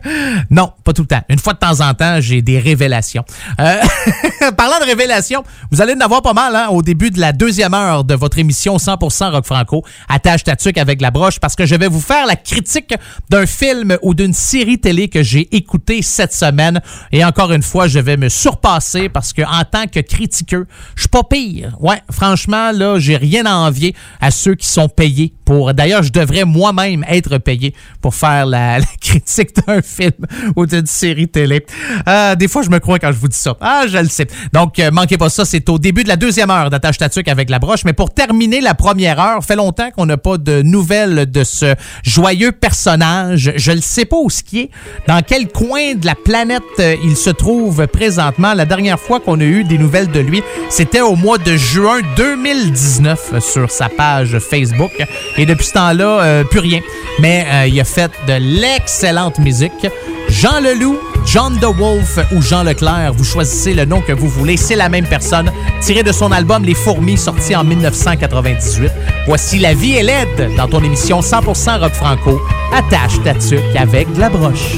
Non, pas tout le temps. Une fois de temps en temps, j'ai des révélations. Euh, parlant de révélations, vous allez en avoir pas mal hein, au début de la deuxième heure de votre émission 100% Rock Franco. Attache ta tuque avec la broche parce que je vais vous faire la critique d'un film ou d'une série télé que j'ai écouté cette semaine. Et encore une fois, je vais me surpassé parce que en tant que critiqueur, je suis pas pire. Ouais, franchement, là, j'ai rien à envier à ceux qui sont payés pour. D'ailleurs, je devrais moi-même être payé pour faire la, critique d'un film ou d'une série télé. Euh, des fois, je me crois quand je vous dis ça. Ah, je le sais. Donc, euh, manquez pas ça. C'est au début de la deuxième heure d'Attache Tatuc avec la broche. Mais pour terminer la première heure, fait longtemps qu'on n'a pas de nouvelles de ce joyeux personnage. Je ne sais pas où ce qui est, dans quel coin de la planète euh, il se trouve présentement. La dernière fois qu'on a eu des nouvelles de lui, c'était au mois de juin 2019 sur sa page Facebook. Et depuis ce temps-là, euh, plus rien. Mais euh, il a fait de l'excellente musique. Jean Leloup, John the Wolf ou Jean Leclerc, vous choisissez le nom que vous voulez, c'est la même personne, tiré de son album Les Fourmis, sorti en 1998. Voici La vie est laide dans ton émission 100% rock franco. Attache ta tuque avec de la broche.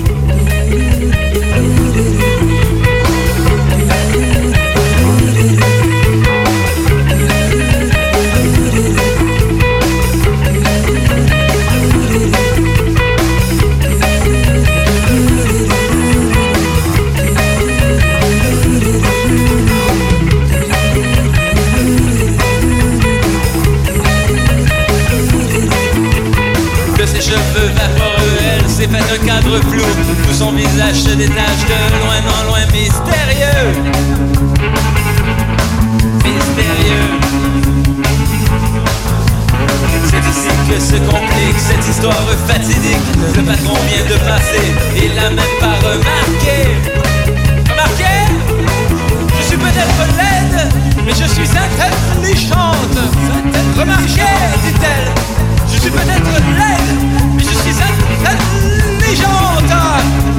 Fait un cadre flou. Tout son visage se détache de loin en loin mystérieux. Mystérieux. C'est ici que se complique cette histoire fatidique. Le patron vient de passer, il l'a même pas remarqué. Remarqué? Je suis peut-être laide, mais je suis intelligente. Remarquez, dit-elle, je suis peut-être laide, mais je suis intelligente. intelligente.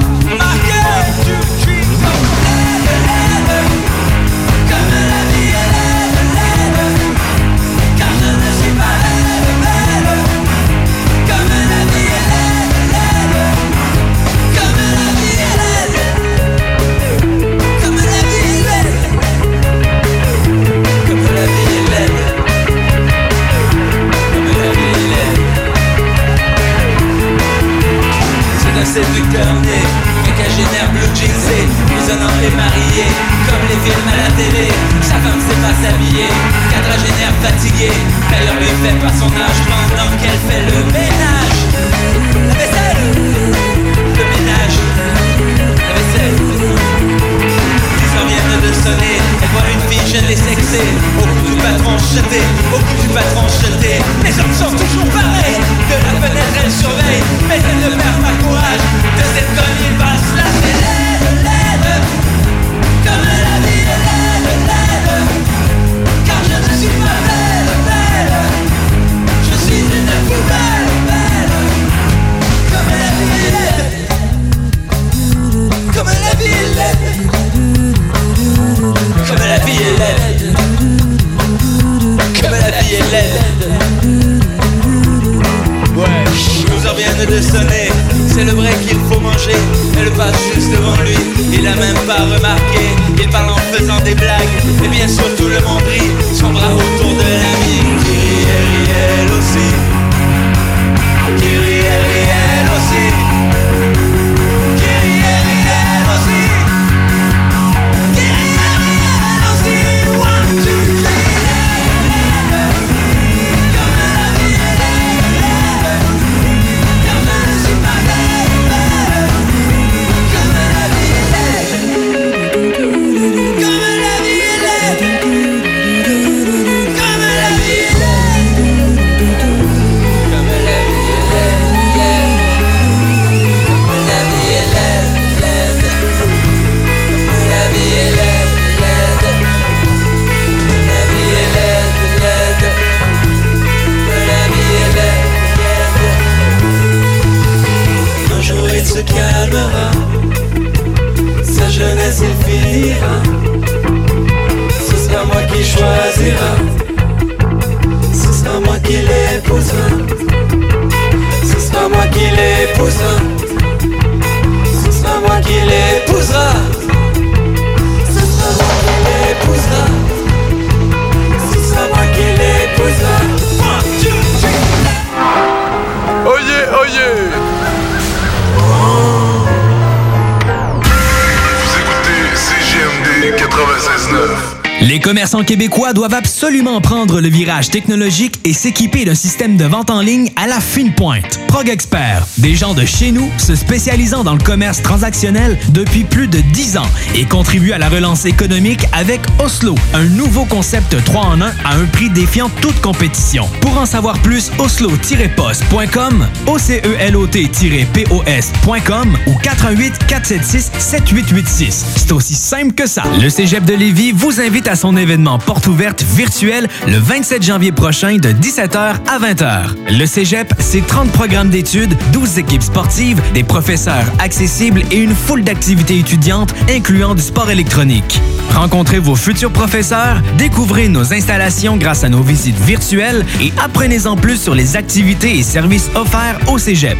Séducteur né, mécagénaire blue jeansé, prisonnant et marié, comme les films à la télé. Sa femme sait pas s'habiller, quadragénaire fatigué, d'ailleurs lui fait pas son âge. Pendant qu'elle fait le ménage. La vaisselle, le ménage, la vaisselle. Ils en viennent de sonner, elle voit une fille jeune et sexée, au cou du patron jeté, au cou du patron jeté. Les hommes sont toujours pareils, de la fenêtre elle surveille, mais elle ne perd pas courage. Doivent absolument prendre le virage technologique et s'équiper d'un système de vente en ligne à la fine pointe. Prog Expert, des gens de chez nous se spécialisant dans le commerce transactionnel depuis plus de 10 ans et contribuent à la relance économique avec Oslo, un nouveau concept 3 en 1 à un prix défiant toute compétition. Pour en savoir plus, oslo-post.com, OCELOT-POS.com ou 88 476 7886. C'est aussi simple que ça. Le Cégep de Lévis vous invite à son événement porte ouverte le 27 janvier prochain de 17h à 20h. Le Cégep, c'est 30 programmes d'études, 12 équipes sportives, des professeurs accessibles et une foule d'activités étudiantes incluant du sport électronique. Rencontrez vos futurs professeurs, découvrez nos installations grâce à nos visites virtuelles et apprenez-en plus sur les activités et services offerts au Cégep.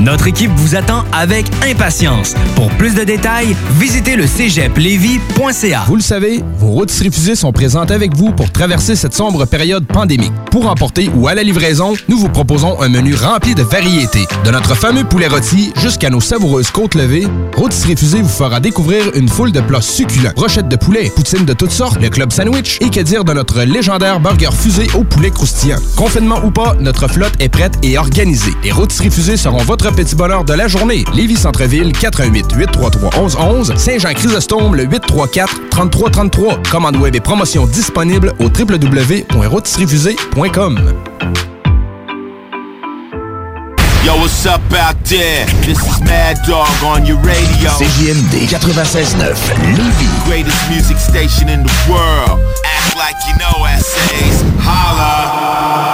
Notre équipe vous attend avec impatience. Pour plus de détails, visitez le cégeplevy.ca. Vous le savez, vos routes refusées sont présentes avec vous pour traverser cette sombre période pandémique. Pour emporter ou à la livraison, nous vous proposons un menu rempli de variétés. De notre fameux poulet rôti jusqu'à nos savoureuses côtes levées, Rôtisserie Refusée vous fera découvrir une foule de plats succulents. Brochettes de poulet, poutines de toutes sortes, le club sandwich et que dire de notre légendaire burger fusé au poulet croustillant. Confinement ou pas, notre flotte est prête et organisée. Les Rôtisseries Fusées seront votre petit bonheur de la journée. Lévis Centreville, 88 833 1111 Saint-Jean-Chrysostome, le 834 3333. Commande web et promotion disponible au www.rôtisseriefusée.com. Yo, what's up out there? This is Mad Dog on your radio. CJMD 96.9, Lévis. Greatest music station in the world. Act like you know essays. Holla.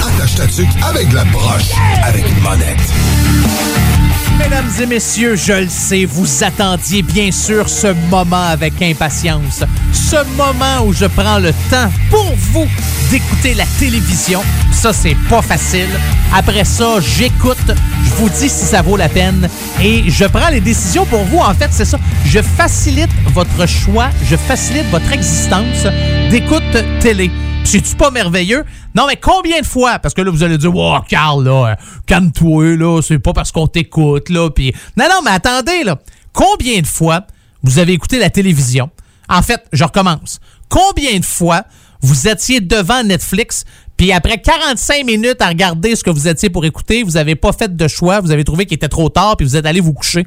Avec la broche, avec une monette. Mesdames et messieurs, je le sais, vous attendiez bien sûr ce moment avec impatience. Ce moment où je prends le temps pour vous d'écouter la télévision. Ça, c'est pas facile. Après ça, j'écoute, je vous dis si ça vaut la peine et je prends les décisions pour vous. En fait, c'est ça. Je facilite votre choix, je facilite votre existence d'écoute télé. C'est-tu pas merveilleux? Non, mais combien de fois? Parce que là, vous allez dire, wow, Carl, là, calme-toi, là, c'est pas parce qu'on t'écoute, là. Puis... Non, non, mais attendez, là. Combien de fois vous avez écouté la télévision? En fait, je recommence. Combien de fois vous étiez devant Netflix, puis après 45 minutes à regarder ce que vous étiez pour écouter, vous avez pas fait de choix, vous avez trouvé qu'il était trop tard, puis vous êtes allé vous coucher?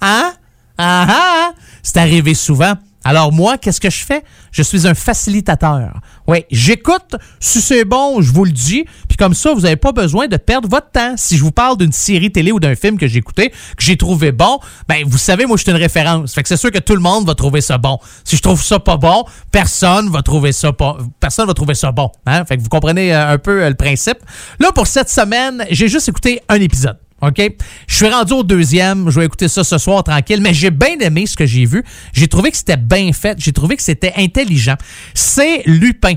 Hein? Ah ah! C'est arrivé souvent. Alors moi, qu'est-ce que je fais? Je suis un facilitateur. Oui, j'écoute, si c'est bon, je vous le dis, puis comme ça, vous n'avez pas besoin de perdre votre temps. Si je vous parle d'une série télé ou d'un film que j'ai écouté, que j'ai trouvé bon, ben vous savez, moi, je suis une référence. Fait que c'est sûr que tout le monde va trouver ça bon. Si je trouve ça pas bon, personne va trouver ça pas, personne va trouver ça bon. Hein? Fait que vous comprenez euh, un peu euh, le principe. Là, pour cette semaine, j'ai juste écouté un épisode. OK? Je suis rendu au deuxième. Je vais écouter ça ce soir tranquille. Mais j'ai bien aimé ce que j'ai vu. J'ai trouvé que c'était bien fait. J'ai trouvé que c'était intelligent. C'est Lupin.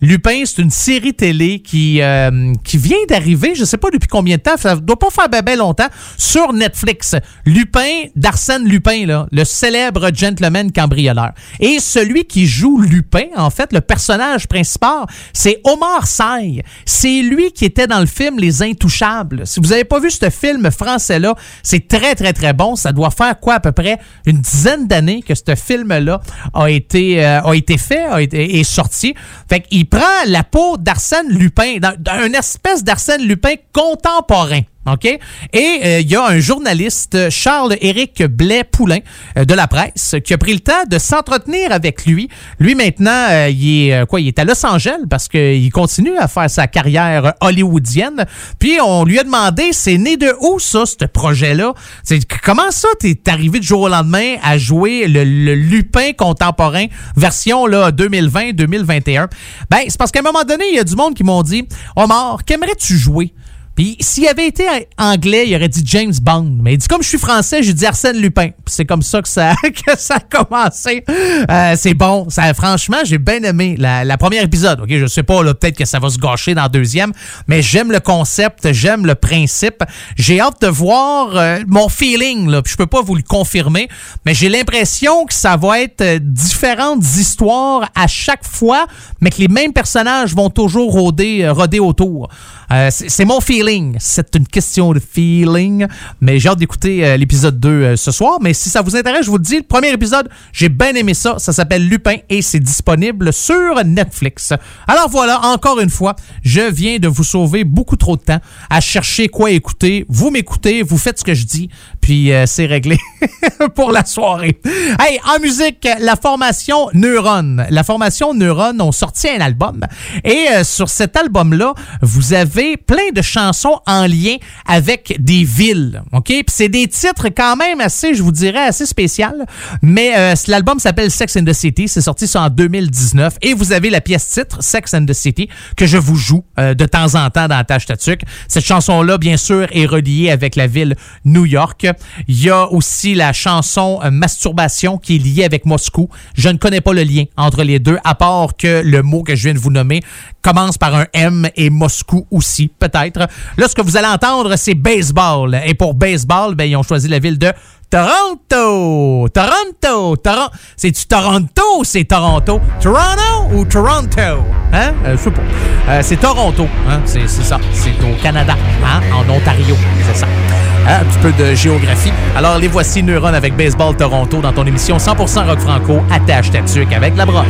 Lupin, c'est une série télé qui, euh, qui vient d'arriver, je sais pas depuis combien de temps, ça doit pas faire bien longtemps, sur Netflix. Lupin, d'Arsène Lupin, là, le célèbre gentleman cambrioleur. Et celui qui joue Lupin, en fait, le personnage principal, c'est Omar Sy. C'est lui qui était dans le film Les Intouchables. Si vous avez pas vu ce film français-là, c'est très, très, très bon. Ça doit faire quoi, à peu près une dizaine d'années que ce film-là a été, euh, a été fait, a été, est sorti. Fait qu'il prend la peau d'Arsène Lupin, d'un espèce d'Arsène Lupin contemporain. OK? Et euh, il y a un journaliste, Charles-Éric Blais-Poulain, euh, de la presse, qui a pris le temps de s'entretenir avec lui. Lui, maintenant, euh, il est quoi? Il est à Los Angeles parce qu'il continue à faire sa carrière hollywoodienne. Puis on lui a demandé, c'est né de où ça, ce projet-là? Comment ça, t'es arrivé du jour au lendemain à jouer le, Lupin contemporain, version là 2020-2021? Ben, c'est parce qu'à un moment donné, il y a du monde qui m'ont dit, Omar, qu'aimerais-tu jouer? S'il avait été anglais, il aurait dit James Bond. Mais il dit comme je suis français, j'ai dit Arsène Lupin. C'est comme ça que ça, que ça a commencé. Euh, c'est bon. Ça, franchement, j'ai bien aimé la, première épisode. Ok, je sais pas, peut-être que ça va se gâcher dans le deuxième, mais j'aime le concept, j'aime le principe. J'ai hâte de voir euh, mon feeling. Là. Puis je peux pas vous le confirmer, mais j'ai l'impression que ça va être euh, différentes histoires à chaque fois, mais que les mêmes personnages vont toujours rôder autour. Euh, c'est mon feeling. C'est une question de feeling. Mais j'ai hâte d'écouter euh, l'épisode 2 euh, ce soir. Mais si ça vous intéresse, je vous le dis, le premier épisode, j'ai bien aimé ça. Ça s'appelle Lupin et c'est disponible sur Netflix. Alors voilà, encore une fois, je viens de vous sauver beaucoup trop de temps à chercher quoi écouter. Vous m'écoutez, vous faites ce que je dis, puis euh, c'est réglé pour la soirée. Hey, en musique, la formation Neuron. La formation Neuron ont sorti un album. Et euh, sur cet album-là, vous avez plein de chansons en lien avec des villes. OK? Puis c'est des titres quand même assez, je vous dirais, assez spécial. Mais euh, l'album s'appelle Sex and the City. C'est sorti en 2019. Et vous avez la pièce titre, Sex and the City, que je vous joue euh, de temps en temps dans Tâche Tatuc. Cette chanson-là, bien sûr, est reliée avec la ville New York. Il y a aussi la chanson euh, Masturbation qui est liée avec Moscou. Je ne connais pas le lien entre les deux, à part que le mot que je viens de vous nommer commence par un M et Moscou aussi, peut-être. Là, ce que vous allez entendre, c'est baseball. Et pour baseball, ben, ils ont choisi la ville de Toronto! Toronto! Toronto! C'est-tu Toronto c'est Toronto? Toronto ou Toronto? Hein? Euh, sais pas. Euh, c'est Toronto. Hein? C'est c'est ça. C'est au Canada. Hein? En Ontario. C'est ça. Un petit peu de géographie. Alors, les voici Neuron avec Baseball Toronto dans ton émission 100% rock franco. Attache ta avec la broche.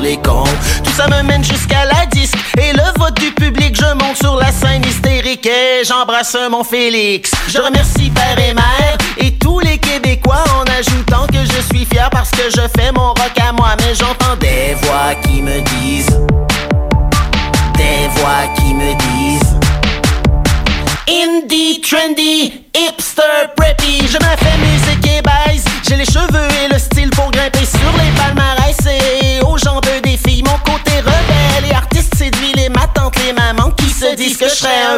Les. Tout ça me mène jusqu'à la disque et le vote du public. Je monte sur la scène hystérique et j'embrasse mon Félix. Je remercie père et mère et tous les Québécois en ajoutant que je suis fier parce que je fais mon rock à moi. Mais j'entends des voix qui me disent, des voix qui me disent. Indie, trendy, hipster, preppy Je me fais musique et J'ai les cheveux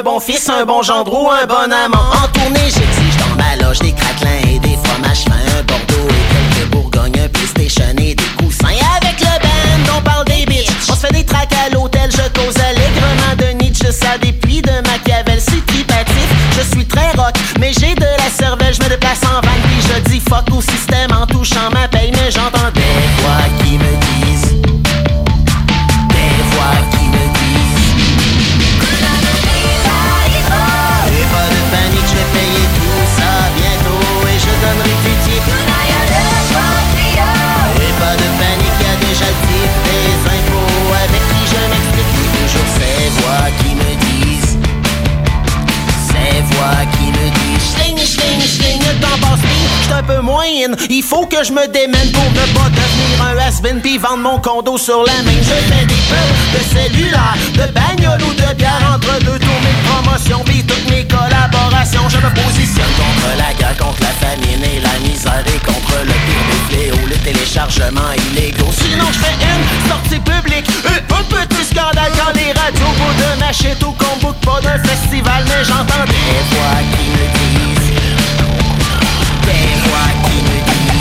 un bon fils, un bon gendre ou un bon amant. En tournée j'exige dans ma loge des craquelins et des fromages fins. Un Bordeaux et quelques Bourgogne, un PlayStation et des coussins. Avec le band on parle des bitches. On se fait des tracks à l'hôtel, je cause allègrement de Nietzsche. Ça des plis de Machiavel, c'est tripatif. Je suis très rock, mais j'ai de la cervelle. Je me déplace en van, puis je dis fuck au système En touchant ma un peu in Il faut que je me démène pour ne pas devenir un has-been Puis vendre mon condo sur la main. Je fais des peurs de cellulaire, de bagnole ou de bière Entre deux tournées de promotion, puis toutes mes collaborations. Je me positionne contre la guerre, contre la famine et la misère Et contre le pire des fléaux, le téléchargement illégaux. Sinon je fais une sortie publique, un, petit scandale Quand les radios bout de ma shit ou qu'on book pas d'un festival. Mais j'entends des voix qui me disent Des voix qui me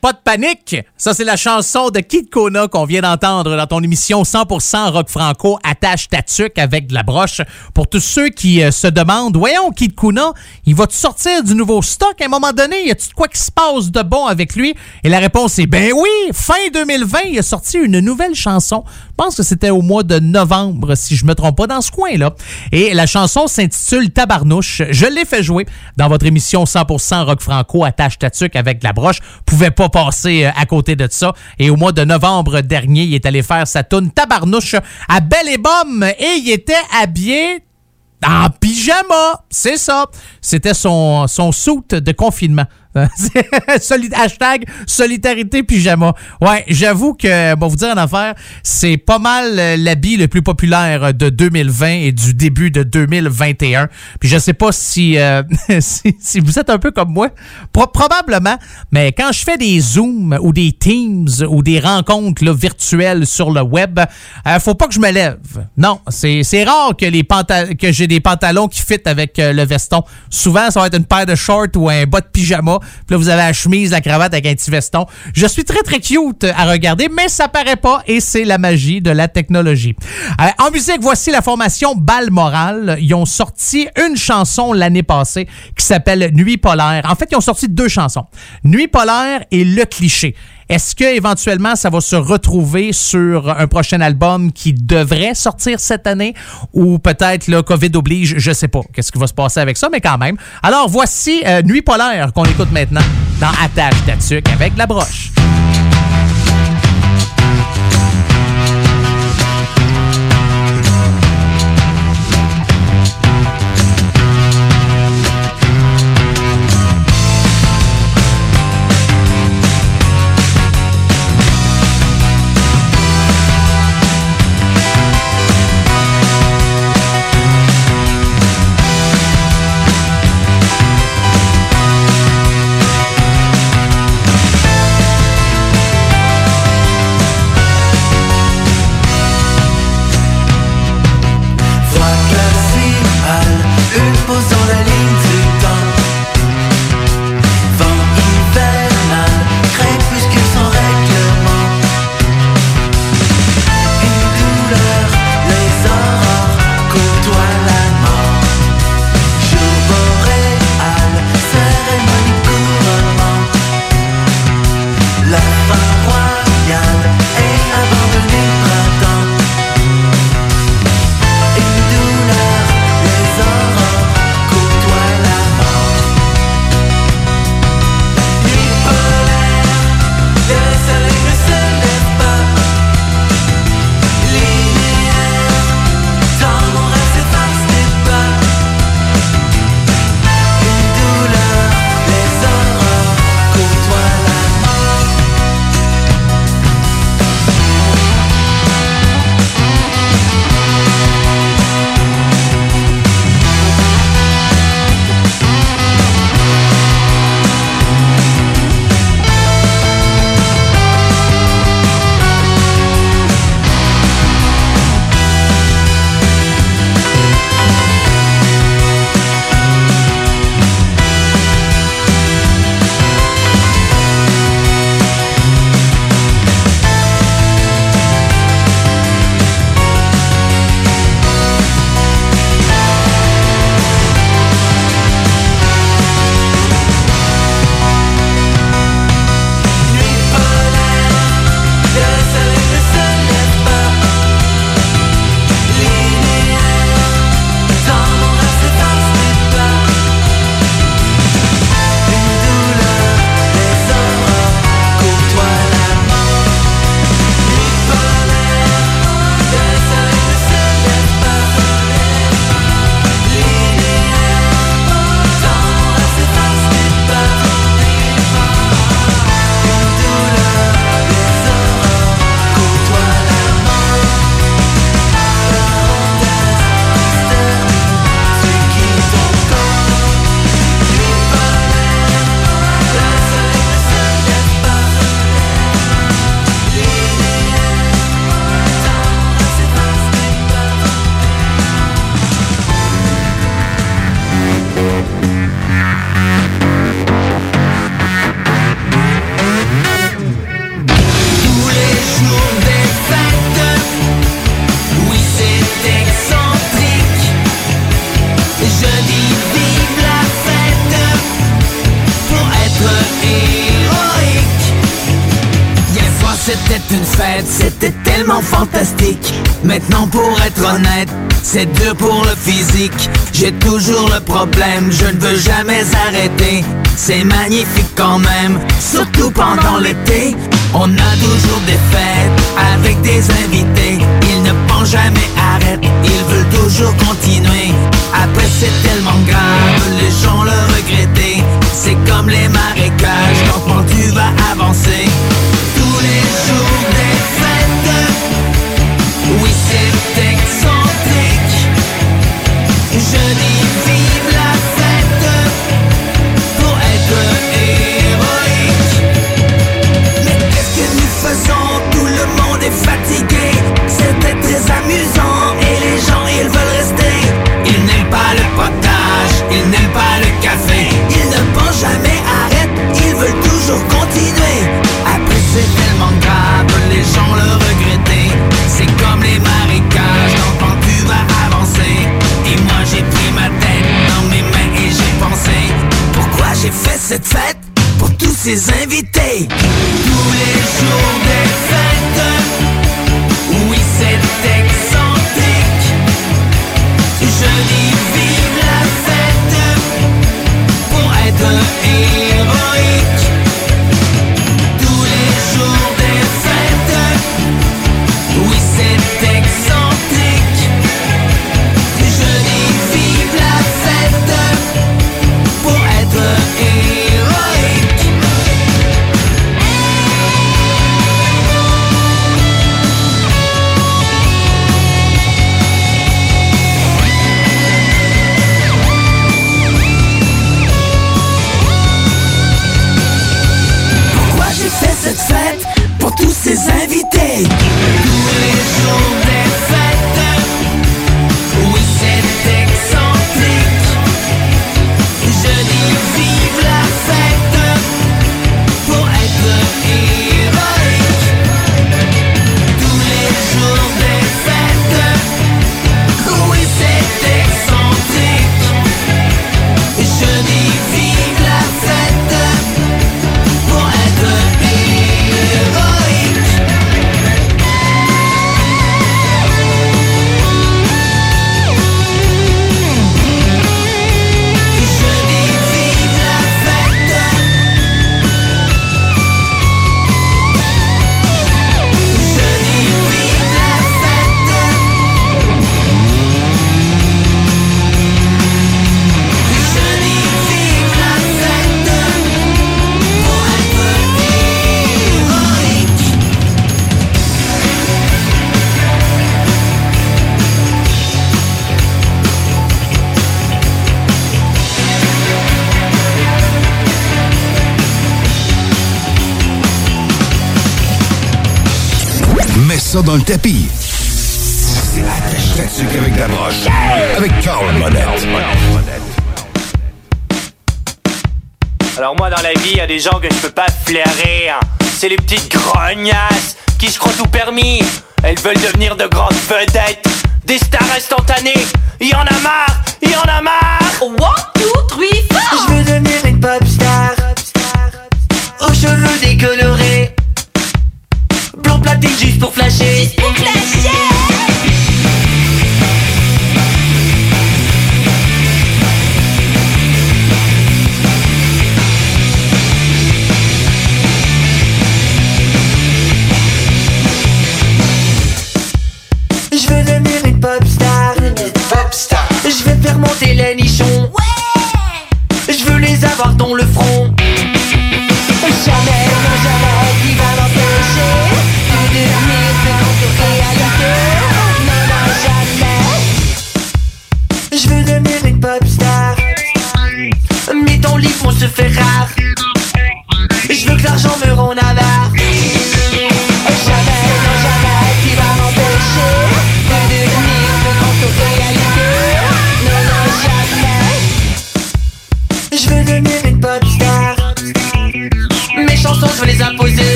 Pas de panique! Ça, c'est la chanson de Kid Kona qu'on vient d'entendre dans ton émission 100% rock franco Attache ta avec de la broche. Pour tous ceux qui euh, se demandent, voyons, Kid Kona, il va-tu sortir du nouveau stock? À un moment donné? Y a-tu quoi qui se passe de bon avec lui? Et la réponse est ben oui! Fin 2020, il a sorti une nouvelle chanson. Je pense que c'était au mois de novembre, si je me trompe pas, dans ce coin-là. Et la chanson s'intitule Tabarnouche. Je l'ai fait jouer dans votre émission 100% rock franco Attache ta avec de la broche. Pouvait pas passer euh, à côté de ça. Et au mois de novembre dernier, il est allé faire sa toune Tabarnouche à Belle et Bomme et il était habillé en pyjama. C'est ça. C'était son, son suit de confinement. Soli- hashtag solidarité pyjama. Ouais, j'avoue que, bon, vous dire en affaire, c'est pas mal euh, l'habit le plus populaire de 2020 et du début de 2021. Puis je sais pas si, euh, si, si vous êtes un peu comme moi, Pro- probablement, mais quand je fais des Zooms ou des Teams ou des rencontres virtuelles sur le web, euh, faut pas que je me lève. Non, c'est rare que, les que j'ai des pantalons qui fit avec euh, le veston. Souvent, ça va être une paire de shorts ou un bas de pyjama. Puis là, vous avez la chemise, la cravate avec un petit veston. Je suis très, très cute à regarder, mais ça paraît pas et c'est la magie de la technologie. Euh, en musique, voici la formation Balmoral. Ils ont sorti une chanson l'année passée qui s'appelle Nuit polaire. En fait, ils ont sorti deux chansons. Nuit polaire et Le cliché. Est-ce que éventuellement ça va se retrouver sur un prochain album qui devrait sortir cette année? Ou peut-être le Covid oblige, je sais pas qu'est-ce qui va se passer avec ça, mais quand même. Alors voici euh, Nuit polaire qu'on écoute maintenant dans Attache Tatuc avec la broche. C'est dur pour le physique. J'ai toujours le problème, je ne veux jamais arrêter. C'est magnifique quand même, surtout pendant l'été. On a toujours des fêtes avec des invités. Ils ne pensent jamais arrête, ils veulent toujours continuer. Après c'est tellement grave, les gens le regretter. C'est comme les marécages, lentement tu vas avancer. cette fête pour tous ses invités. il y a des gens que je peux pas flairer. Hein. C'est les petites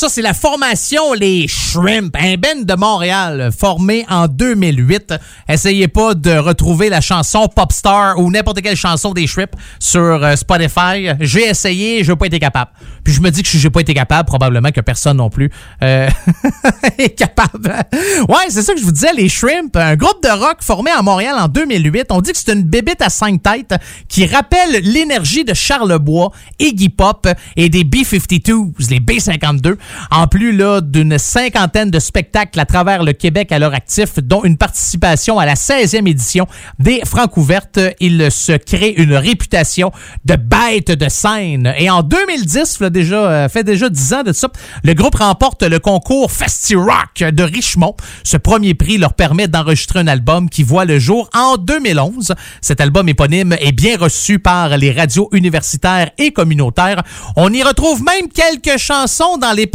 Ça, c'est la formation Les Shrimp, un band de Montréal euh, formé en 2008. Essayez pas de retrouver la chanson Popstar ou n'importe quelle chanson des Shrimp sur euh, Spotify. J'ai essayé, je n'ai pas été capable. Puis je me dis que je j'ai pas été capable, probablement que personne non plus euh, est capable. Ouais, c'est ça que je vous disais, Les Shrimp, un groupe de rock formé à Montréal en 2008. On dit que c'est une bébête à cinq têtes qui rappelle l'énergie de Charlebois, Iggy Pop et des B-52s, les B-52 en plus là d'une cinquantaine de spectacles à travers le Québec à leur actif, dont une participation à la 16e édition des Francs ouvertes. Il se crée une réputation de bête de scène. Et en 2010, là, déjà, euh, fait déjà 10 ans de ça, le groupe remporte le concours Festi Rock de Richmond. Ce premier prix leur permet d'enregistrer un album qui voit le jour en 2011. Cet album éponyme est bien reçu par les radios universitaires et communautaires. On y retrouve même quelques chansons dans les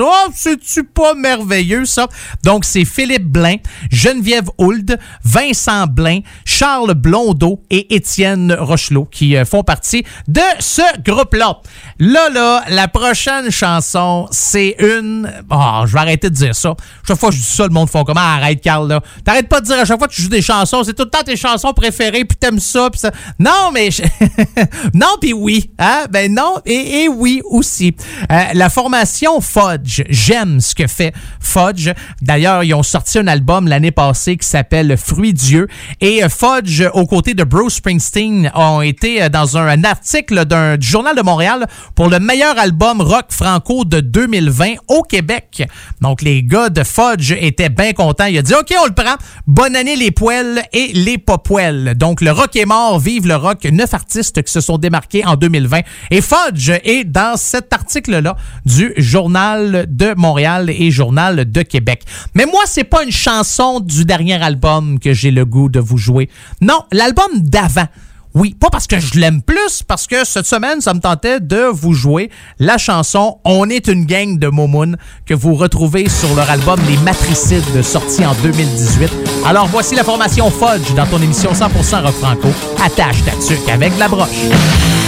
Oh, c'est-tu pas merveilleux, ça? Donc, c'est Philippe Blain, Geneviève Hould, Vincent Blain, Charles Blondeau et Étienne Rochelot qui euh, font partie de ce groupe-là. Là, là, la prochaine chanson, c'est une... Oh, je vais arrêter de dire ça. Chaque fois que je dis ça, le monde font comment? Arrête, Carl, là. T'arrêtes pas de dire à chaque fois que tu joues des chansons, c'est tout le temps tes chansons préférées, puis t'aimes ça, puis ça... Non, mais... non, puis oui. Hein? Ben non, et, oui aussi. Euh, la formation Fudge, j'aime ce que fait Fudge. D'ailleurs, ils ont sorti un album l'année passée qui s'appelle Fruit Dieu. Et euh, Fudge, aux côtés de Bruce Springsteen, ont été euh, dans un, un article d'un du Journal de Montréal pour le meilleur album rock franco de 2020 au Québec. Donc, les gars de Fudge étaient bien contents. Il a dit, OK, on le prend. Bonne année les poêles et les pas poêles. Donc, le rock est mort. Vive le rock. Neuf artistes qui se sont démarqués en 2020. Et Fudge est dans cet article-là du Journal de Montréal et Journal de Québec. Mais moi, c'est pas une chanson du dernier album que j'ai le goût de vous jouer. Non, l'album d'avant. Oui, pas parce que je l'aime plus, parce que cette semaine, ça me tentait de vous jouer la chanson On est une gang de Momoun que vous retrouvez sur leur album Les Matricides sorti en 2018. Alors voici la formation Fudge dans ton émission 100% rock franco. Attache ta tuque avec la broche.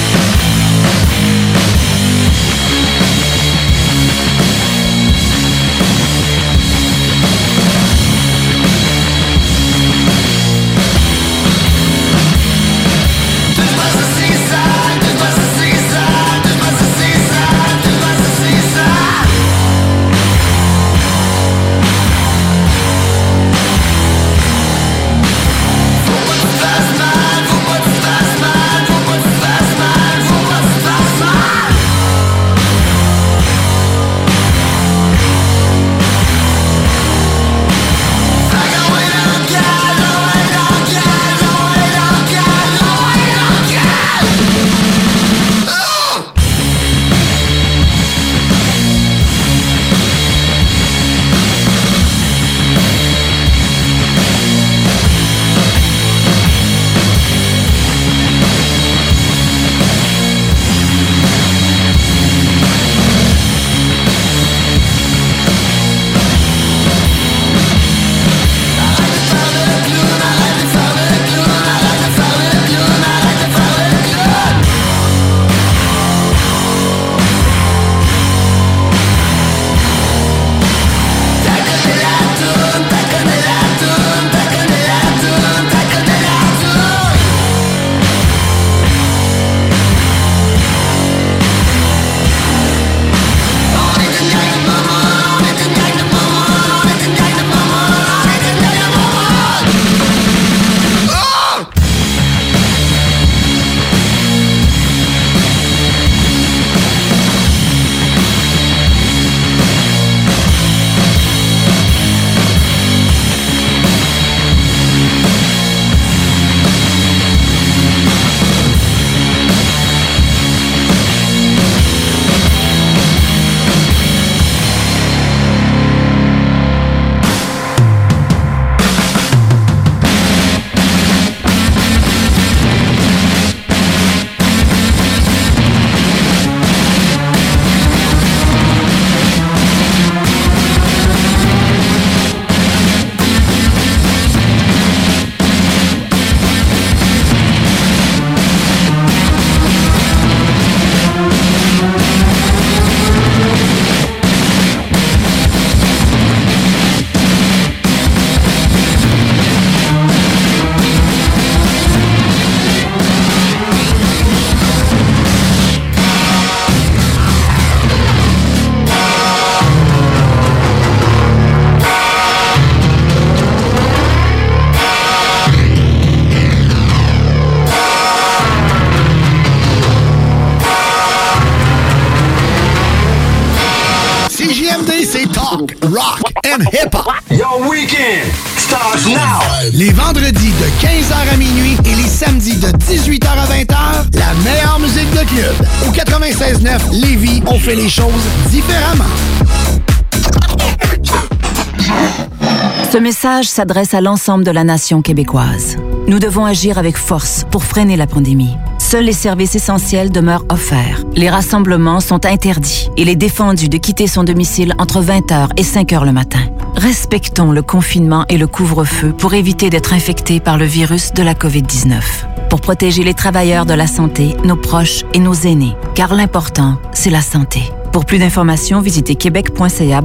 Ce message s'adresse à l'ensemble de la nation québécoise. Nous devons agir avec force pour freiner la pandémie. Seuls les services essentiels demeurent offerts. Les rassemblements sont interdits. Il est défendu de quitter son domicile entre 20h et 5h le matin. Respectons le confinement et le couvre-feu pour éviter d'être infectés par le virus de la COVID-19. Pour protéger les travailleurs de la santé, nos proches et nos aînés. Car l'important, c'est la santé. Pour plus d'informations, visitez québec.ca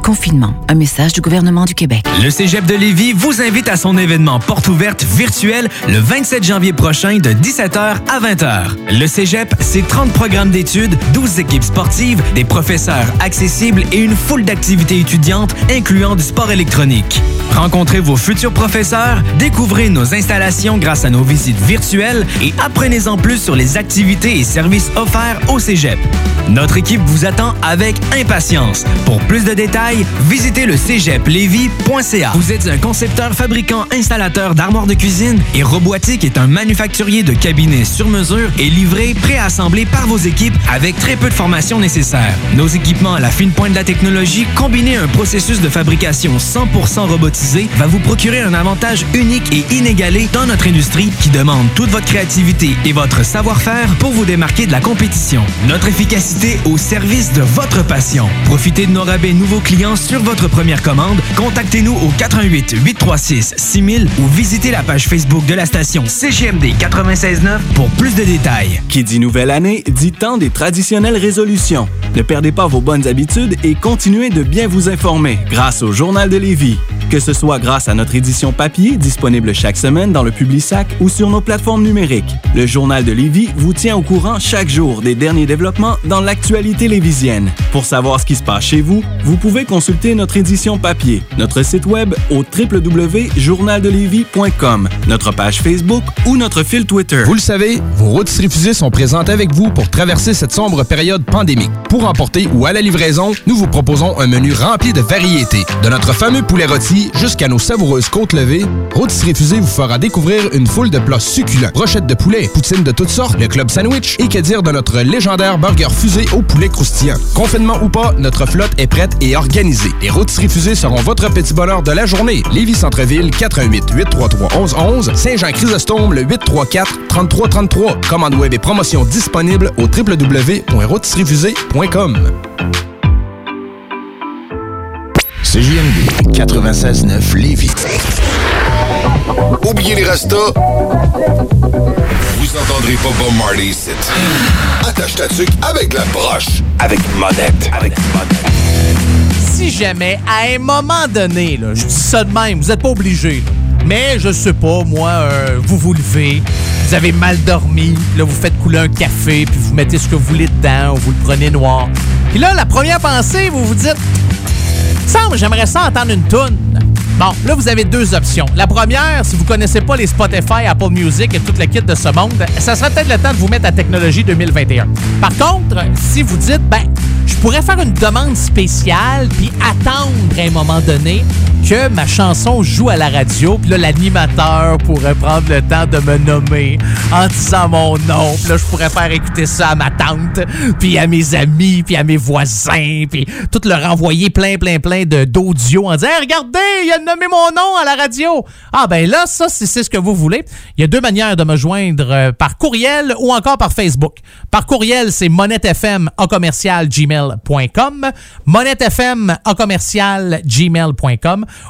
confinement. Un message du gouvernement du Québec. Le Cégep de Lévis vous invite à son événement porte ouverte virtuelle le 27 janvier prochain de 17h à 20h. Le Cégep, c'est 30 programmes d'études, 12 équipes sportives, des professeurs accessibles et une foule d'activités étudiantes incluant du sport électronique. Rencontrez vos futurs professeurs, découvrez nos installations grâce à nos visites virtuelles et apprenez-en plus sur les activités et services offerts au Cégep. Notre équipe vous attend avec impatience. Pour plus de détails, visitez le cégeplevy.ca. Vous êtes un concepteur, fabricant, installateur d'armoires de cuisine et Robotique est un manufacturier de cabinets sur mesure et livré, préassemblé par vos équipes avec très peu de formation nécessaire. Nos équipements à la fine pointe de la technologie, combinés à un processus de fabrication 100% robotisé, va vous procurer un avantage unique et inégalé dans notre industrie qui demande toute votre créativité et votre savoir-faire pour vous démarquer de la compétition. Notre efficacité au service de votre passion. Profitez de nos rabais nouveaux clients sur votre première commande. Contactez-nous au 88 836 6000 ou visitez la page Facebook de la station CGMD 969 pour plus de détails. Qui dit nouvelle année dit temps des traditionnelles résolutions. Ne perdez pas vos bonnes habitudes et continuez de bien vous informer grâce au Journal de Lévis. Que ce soit grâce à notre édition papier disponible chaque semaine dans le Publisac ou sur nos plateformes numériques. Le Journal de Lévis vous tient au courant chaque jour des derniers développements dans l'actualité lévisienne. Pour savoir ce qui se passe chez vous, vous pouvez consulter notre édition papier, notre site web au www.journaldelévis.com, notre page Facebook ou notre fil Twitter. Vous le savez, vos routes refusées sont présentes avec vous pour traverser cette sombre période pandémique. Pour emporter ou à la livraison, nous vous proposons un menu rempli de variétés. De notre fameux poulet rôti jusqu'à nos savoureuses côtes levées, Rôtisserie Refusée vous fera découvrir une foule de plats succulents. Brochettes de poulet, poutines de toutes sortes, le club sandwich et que dire de notre légendaire burger fusée au poulet croustillant. Confinement ou pas, notre flotte est prête et organisée. Les Rôtisseries Fusées seront votre petit bonheur de la journée. Lévis Centreville, 418 833 1111 Saint-Jean-Chrysostome, le 834 3333. Commande web et promotion disponible au www.rôtisseriefusée.com. CJMD 96.9 Lévis. Oubliez les restos. Vous entendrez pas Bob Marley ici. Attache ta tuque avec la broche. Avec monette. Avec Si jamais, à un moment donné, là, je dis ça de même, vous n'êtes pas obligé, mais je sais pas, moi, euh, vous vous levez, vous avez mal dormi, là, vous faites couler un café, puis vous mettez ce que vous voulez dedans, ou vous le prenez noir. Puis là, la première pensée, vous vous dites, semble, j'aimerais ça entendre une toune. Bon, là, vous avez deux options. La première, si vous connaissez pas les Spotify, Apple Music et toute la kit de ce monde, ça serait peut-être le temps de vous mettre à Technologie 2021. Par contre, si vous dites, ben, je pourrais faire une demande spéciale puis attendre à un moment donné que ma chanson joue à la radio, puis là, l'animateur pourrait prendre le temps de me nommer en disant mon nom, puis là, je pourrais faire écouter ça à ma tante, puis à mes amis, puis à mes voisins, puis tout leur envoyer plein, plein, plein d'audio en disant regardez, il a nommé mon nom à la radio! » Ah ben là, ça, si c'est ce que vous voulez, il y a deux manières de me joindre, euh, par courriel ou encore par Facebook. Par courriel, c'est monettefm en gmail.com, monettefm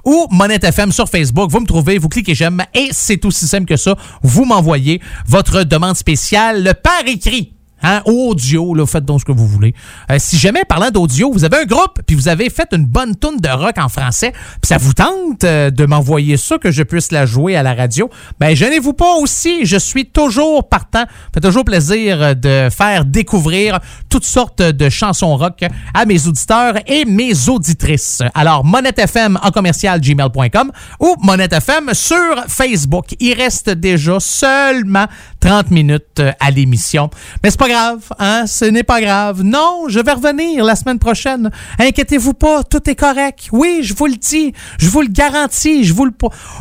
ou Monette FM sur Facebook. Vous me trouvez, vous cliquez j'aime et c'est aussi simple que ça. Vous m'envoyez votre demande spéciale par écrit. Hein, audio, là, faites donc ce que vous voulez. Euh, si jamais, parlant d'audio, vous avez un groupe, puis vous avez fait une bonne tourne de rock en français, puis ça vous tente euh, de m'envoyer ça, que je puisse la jouer à la radio, ben gênez-vous pas aussi, je suis toujours partant. Fait toujours plaisir euh, de faire découvrir toutes sortes de chansons rock à mes auditeurs et mes auditrices. Alors, monettefm en commercial gmail.com ou monettefm sur Facebook. Il reste déjà seulement 30 minutes à l'émission. Mais c'est pas hein? Ce n'est pas grave. Non, je vais revenir la semaine prochaine. Inquiétez-vous pas, tout est correct. Oui, je vous le dis, je vous le garantis, je vous le...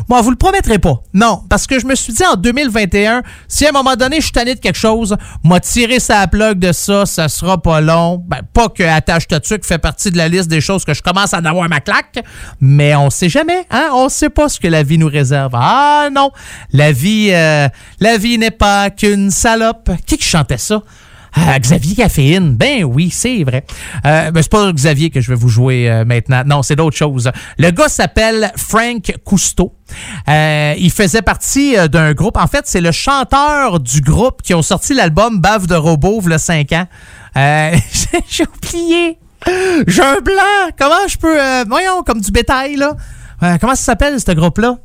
Moi, vous le promettrai pas. Non, parce que je me suis dit en 2021, si à un moment donné je suis tanné de quelque chose, m'a tiré sa plug de ça, ça sera pas long. Ben, pas que Attache Tatuc fait partie de la liste des choses que je commence à en avoir ma claque, mais on sait jamais, hein? On sait pas ce que la vie nous réserve. Ah non, la vie, euh, la vie n'est pas qu'une salope. Qui qui chantait ça? Ah, Xavier Caféine. Ben oui, c'est vrai. Euh, ben, c'est pas Xavier que je vais vous jouer euh, maintenant. Non, c'est d'autres choses. Le gars s'appelle Frank Cousteau. Euh, il faisait partie euh, d'un groupe. En fait, c'est le chanteur du groupe qui ont sorti l'album Bave de robot a 5 ans. Euh, J'ai oublié. J'ai un blanc. Comment je peux... euh, voyons, comme du bétail, là. Euh, comment ça s'appelle, ce groupe-là?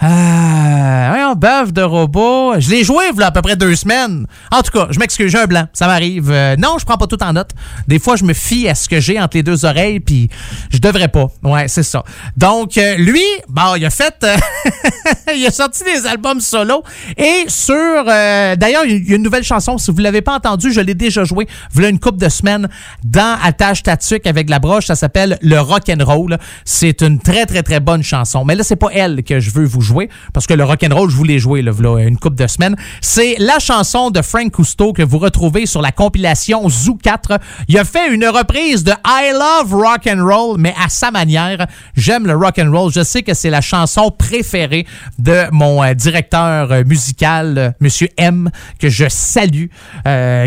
Euh, voyons, bœuf de robot. Je l'ai joué il à peu près deux semaines. En tout cas, je m'excuse, j'ai un blanc. Ça m'arrive. Euh, non, je prends pas tout en note. Des fois, je me fie à ce que j'ai entre les deux oreilles, puis je devrais pas. Ouais, c'est ça. Donc, euh, lui, il a fait... euh, il a sorti des albums solo. Et sur... D'ailleurs, il y a une nouvelle chanson. Si vous l'avez pas entendu, je l'ai déjà joué. Voilà une couple de semaines dans Attache Tatuc avec la broche. Ça s'appelle Le Rock and Roll. C'est une très, très, très bonne chanson. Mais là, c'est pas elle que je veux vous jouer parce que le rock and roll, je vous l'ai joué là, une couple de semaines. C'est la chanson de Frank Cousteau que vous retrouvez sur la compilation Zoo 4. Il a fait une reprise de I Love Rock and Roll, mais à sa manière. J'aime le rock and roll. Je sais que c'est la chanson préférée de mon euh, directeur euh, musical, euh, Monsieur M, que je salue,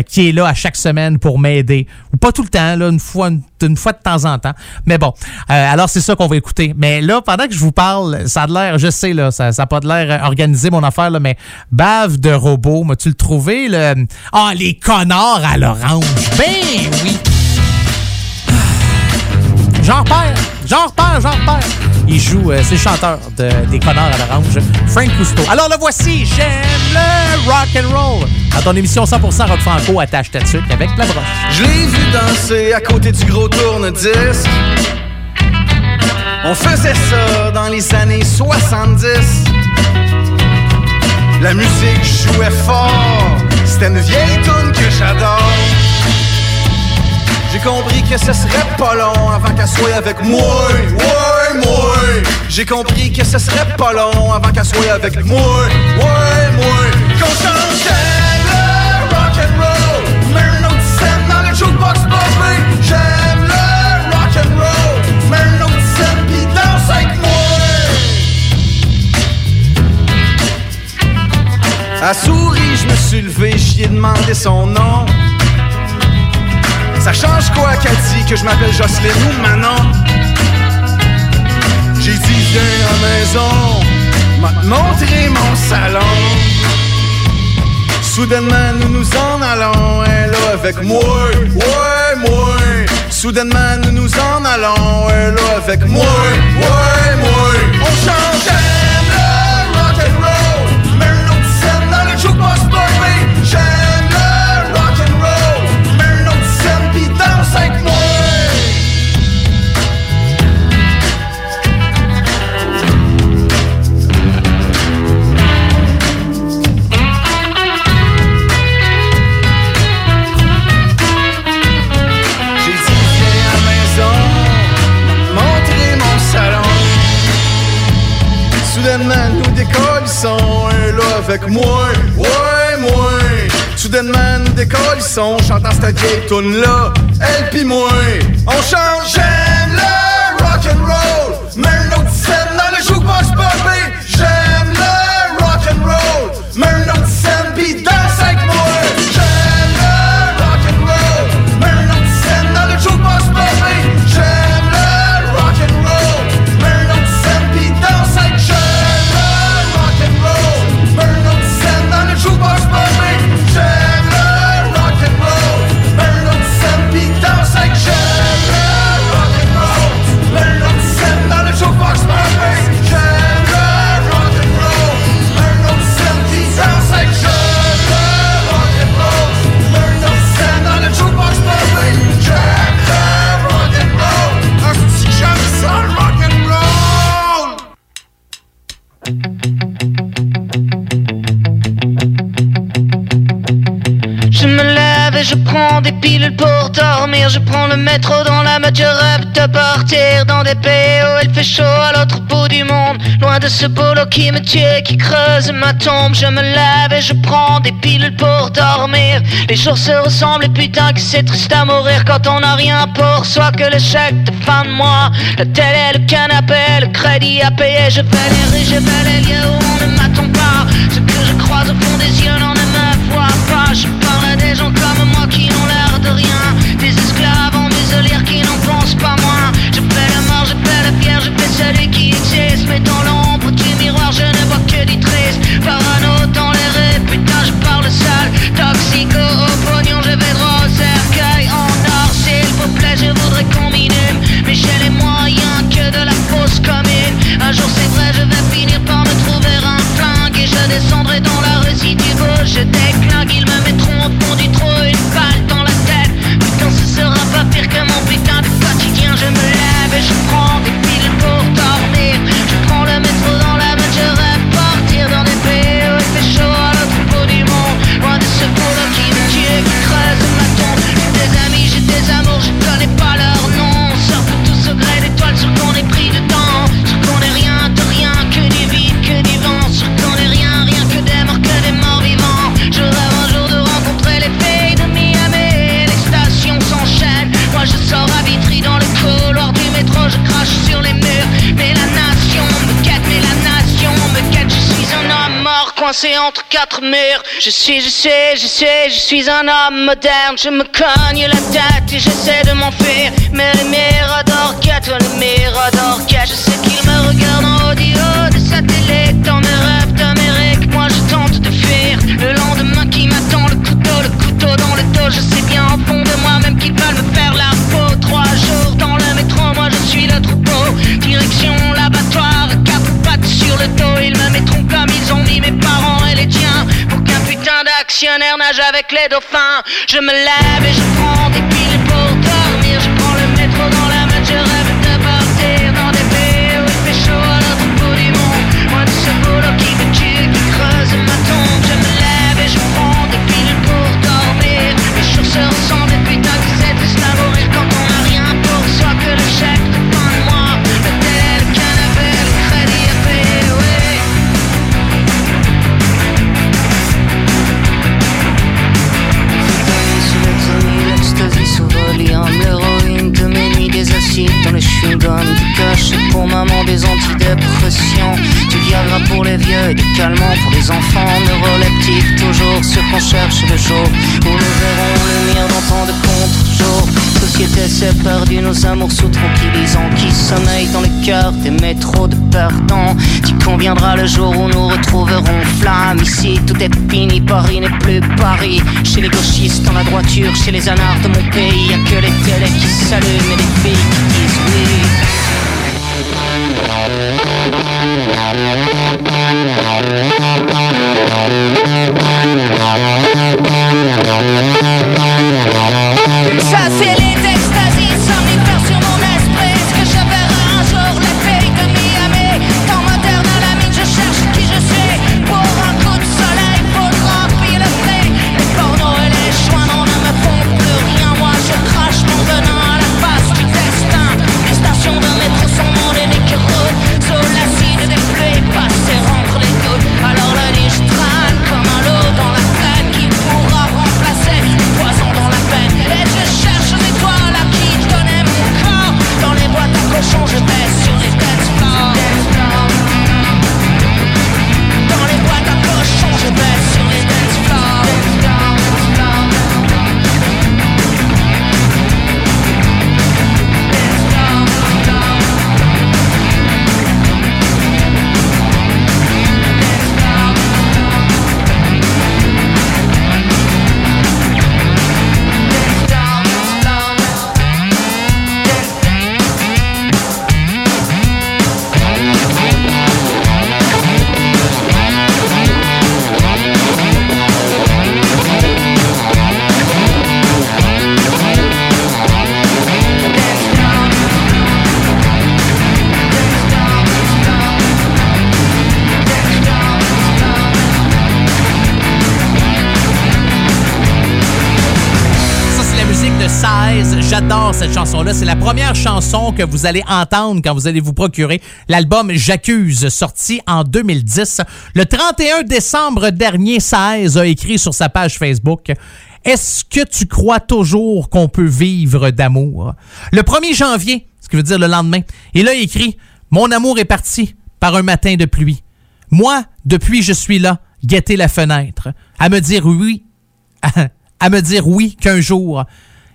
qui est là à chaque semaine pour m'aider. Ou pas tout le temps, là, une fois, une, une fois de temps en temps. Mais bon, euh, alors c'est ça qu'on va écouter. Mais là, pendant que je vous parle, ça a de l'air, je sais, là, ça n'a pas de l'air organisé, mon affaire, là, mais bave de robot, m'as-tu le trouvé? Le... Ah, les connards à l'orange. Ben oui! J'en repère, j'en repère, j'en repère. Il joue, euh, c'est le chanteur de, des connards à l'orange, Frank Cousteau. Alors le voici, j'aime le rock and roll. Dans ton émission 100% rock franco, attache ta tuque avec la broche. Je l'ai vu danser à côté du gros tourne-disque. On faisait ça dans les années 70. La musique jouait fort. C'était une vieille tune que j'adore. J'ai compris que ce serait pas long avant qu'elle soit avec moi. Ouais, moi. J'ai compris que ce serait pas long avant qu'elle soit avec moi. Ouais, moi. Qu'on changeait le rock'n'roll. Mets une autre scène dans le jukebox, baby. J'aime le rock'n'roll. Mets une autre pis danse avec moi. À souris, je me suis levé, j'y ai demandé son nom. Ça change quoi qu'elle dit que je m'appelle Jocelyne ou Manon? J'ai dit viens à la maison, m'a montré mon salon. Soudainement nous nous en allons, elle là avec moi, ouais moi. Soudainement nous nous en allons, elle là avec moi, ouais moi. On change j'aime le rock'n'roll, mets une autre scène dans le jukebox Soudainement nous décollissons, et là avec moi, ouais moi. Soudainement nous décollissons, chantant cette vieille tune là, elle pis moi. On chante, Je prends le métro dans la mode, je rêve de partir dans des pays où il fait chaud à l'autre bout du monde. Loin de ce boulot qui me tue, qui creuse ma tombe. Je me lève et je prends des pilules pour dormir. Les jours se ressemblent et putain que c'est triste à mourir quand on n'a rien pour soi que chèque de fin de mois. La télé, le canapé, le crédit à payer. Je fais les rues, je fais les lieux où on ne m'attend pas. Ce que je croise au fond des yeux n'en ne me voit pas. Je parle à des gens comme moi qui l'air Des esclaves en qui n'en pensent pas moins. Je fais la mort, je fais la pierre, je fais celui qui existe. Mais dans l'ombre du miroir, je ne vois que du triste. Parano dans les putain, je parle sale. Toxico au pognon, je vais droit au cercueil. En or, s'il vous plaît, je voudrais qu'on m'inhume. Mais j'ai les moyens que de la fausse commune. Un jour, c'est vrai, je vais finir par me trouver un flingue. Et je descendrai dans la rue. Je déclingue, ils me mettront au fond du trou coincé entre quatre murs. Je suis, je sais, je sais, je suis un homme moderne. Je me cogne la tête et j'essaie de m'enfuir. Mais les miradors quêtent, les miradors quêtent. Je sais qu'ils me regardent en putain d'actionnaire nage avec les dauphins. Je me lève et je prends des piles pour dormir. Du pour maman, des antidépressions Du Viagra pour les vieux et des calmants pour les enfants Neuroleptiques, toujours ce qu'on cherche le jour. Où nous verrons le mire dans tant de contre-jours. Société perdue, nos amours sous tranquillisants Qui sommeillent dans les cœurs des métros de perdants. Tu conviendra le jour où nous retrouverons flamme. Ici tout est fini, Paris n'est plus Paris. Chez les gauchistes dans la droiture, chez les anards de mon pays Y'a que les télés qui s'allument et les filles qui disent oui Ça c'est les change de tête cette chanson-là. C'est la première chanson que vous allez entendre quand vous allez vous procurer l'album J'accuse, sorti en 2010. Le 31 décembre dernier, 16 a écrit sur sa page Facebook Est-ce que tu crois toujours qu'on peut vivre d'amour Le 1er janvier, ce qui veut dire le lendemain, il a écrit Mon amour est parti par un matin de pluie. Moi, depuis, je suis là, guetter la fenêtre, à me dire oui, à me dire oui qu'un jour,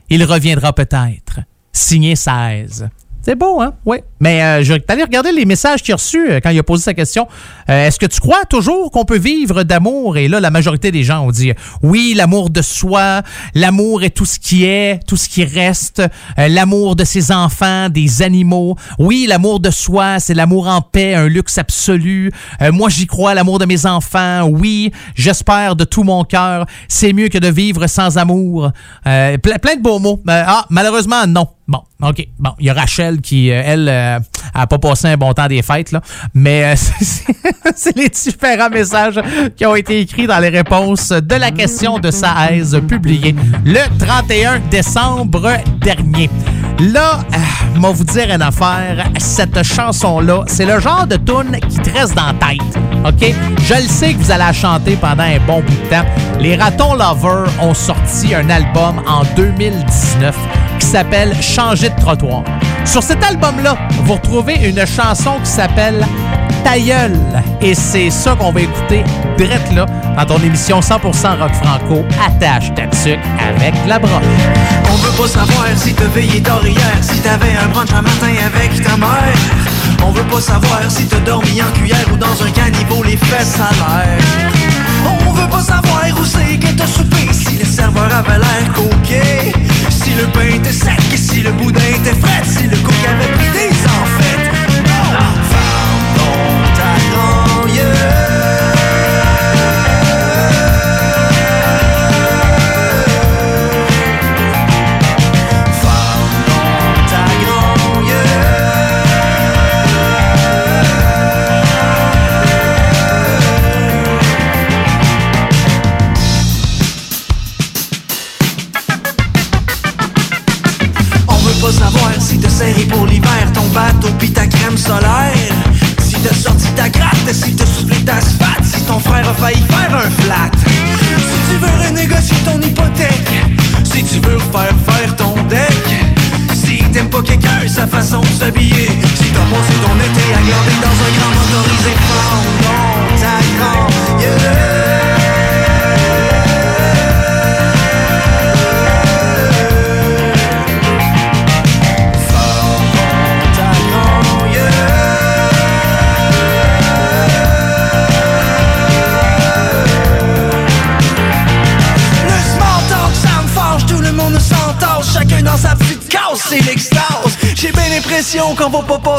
il reviendra peut-être. Signé 16. C'est beau, hein? Oui. Mais euh, je aller regarder les messages qu'il a reçus euh, quand il a posé sa question. Euh, Est-ce que tu crois toujours qu'on peut vivre d'amour? Et là, la majorité des gens ont dit oui, l'amour de soi, l'amour est tout ce qui est, tout ce qui reste, euh, l'amour de ses enfants, des animaux. Oui, l'amour de soi, c'est l'amour en paix, un luxe absolu. Euh, moi, j'y crois, l'amour de mes enfants. Oui, j'espère de tout mon cœur. C'est mieux que de vivre sans amour. Euh, plein, plein de beaux mots. Euh, ah, malheureusement, non. Bon, OK. Bon, il y a Rachel qui, euh, elle, euh, a pas passé un bon temps des fêtes, là. Mais euh, c'est- c'est les différents messages qui ont été écrits dans les réponses de la question de Saez publiée le 31 décembre dernier. Là, euh, moi vous dire une affaire, cette chanson-là, c'est le genre de tune qui te reste dans la tête. OK? Je le sais que vous allez la chanter pendant un bon bout de temps. Les Ratons Lovers ont sorti un album en 2019 qui s'appelle Changer de trottoir. Sur cet album-là, vous retrouvez une chanson qui s'appelle Ta. Et c'est ça qu'on va écouter direct là dans ton émission 100% rock franco attache ta avec la broche. On veut pas savoir si t'as veillé tard si t'avais un brunch un matin avec ta mère. On veut pas savoir si t'as dormi en cuillère ou dans un caniveau les fesses à l'air. On veut pas savoir où c'est que t'as soupé, si le serveur avait l'air coquet,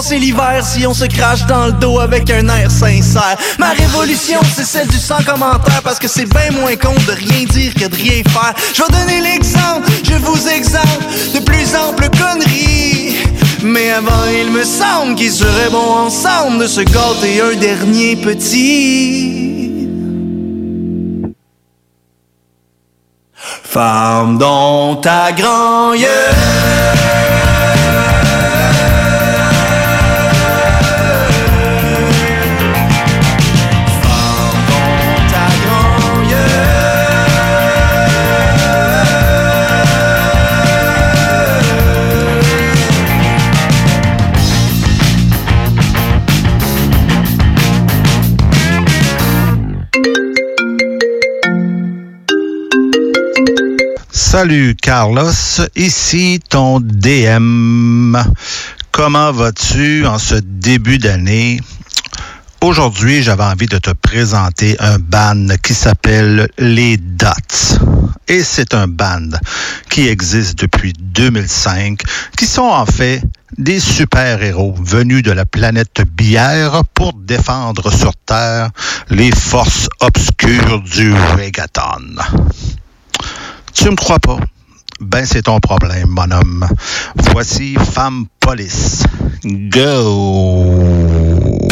passer l'hiver si on se crache dans le dos avec un air sincère. Ma révolution, c'est celle du sans commentaire parce que c'est bien moins con de rien dire que de rien faire. Je vais donner l'exemple, je vous exemple de plus amples conneries. Mais avant, il me semble qu'il serait bon ensemble de se gâter un dernier petit. Femme dans ta grand Salut Carlos, ici ton DM. Comment vas-tu en ce début d'année? Aujourd'hui, j'avais envie de te présenter un band qui s'appelle les Dots. Et c'est un band qui existe depuis 2005, qui sont en fait des super-héros venus de la planète bière pour défendre sur Terre les forces obscures du reggaeton. Tu me crois pas? Ben, c'est ton problème, mon homme. Voici Femme Police. Go!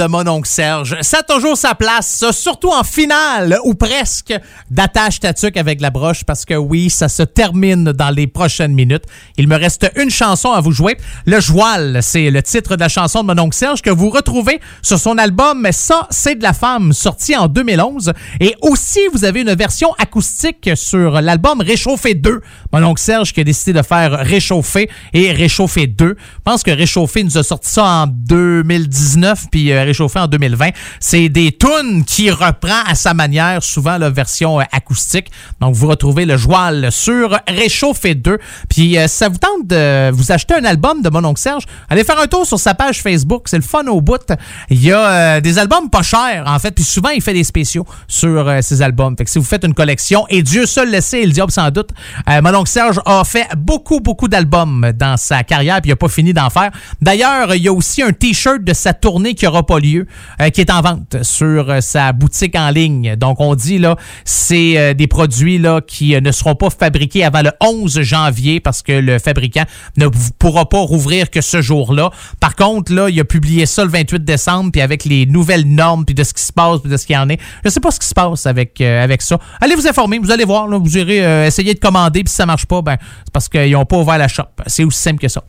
De mon oncle Serge. Ça a toujours sa place, surtout en finale ou presque d'attache tatuc avec la broche parce que oui, ça se termine dans les prochaines minutes. Il me reste une chanson à vous jouer. Le Joual, c'est le titre de la chanson de mon oncle Serge que vous retrouvez sur son album Ça, c'est de la femme, sorti en 2011. Et aussi, vous avez une version acoustique sur l'album Réchauffé 2. Mon oncle Serge qui a décidé de faire Réchauffer et Réchauffer 2. Je pense que Réchauffer nous a sorti ça en 2019 puis euh, Réchauffer en 2020. C'est des tunes qui reprend à sa manière souvent la version euh, acoustique. Donc vous retrouvez le Joual sur Réchauffer 2. Puis euh, ça vous tente de vous acheter un album de mon oncle Serge, allez faire un tour sur sa page Facebook, c'est le fun au bout. Il y a euh, des albums pas chers en fait, puis souvent il fait des spéciaux sur euh, ses albums. Fait que si vous faites une collection et Dieu seul le sait, le diable sans doute, mon oncle Serge a fait beaucoup beaucoup d'albums dans sa carrière puis il a pas fini d'en faire. D'ailleurs, il y a aussi un t-shirt de sa tournée qui aura pas lieu euh, qui est en vente sur euh, sa boutique en ligne. Donc on dit là, c'est euh, des produits là qui ne seront pas fabriqués avant le 11 janvier parce que le fabricant ne pourra pas rouvrir que ce jour-là. Par contre, là, il a publié ça le 28 décembre, puis avec les nouvelles normes, puis de ce qui se passe, puis de ce qu'il y en est. Je sais pas ce qui se passe avec, avec ça. Allez vous informer, vous allez voir, là, vous irez essayer de commander, puis si ça marche pas, ben, c'est parce qu'ils n'ont pas ouvert la shop. C'est aussi simple que ça.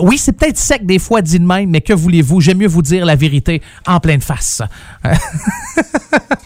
Oui, c'est peut-être sec des fois dit de même, mais que voulez-vous? J'aime mieux vous dire la vérité en pleine face.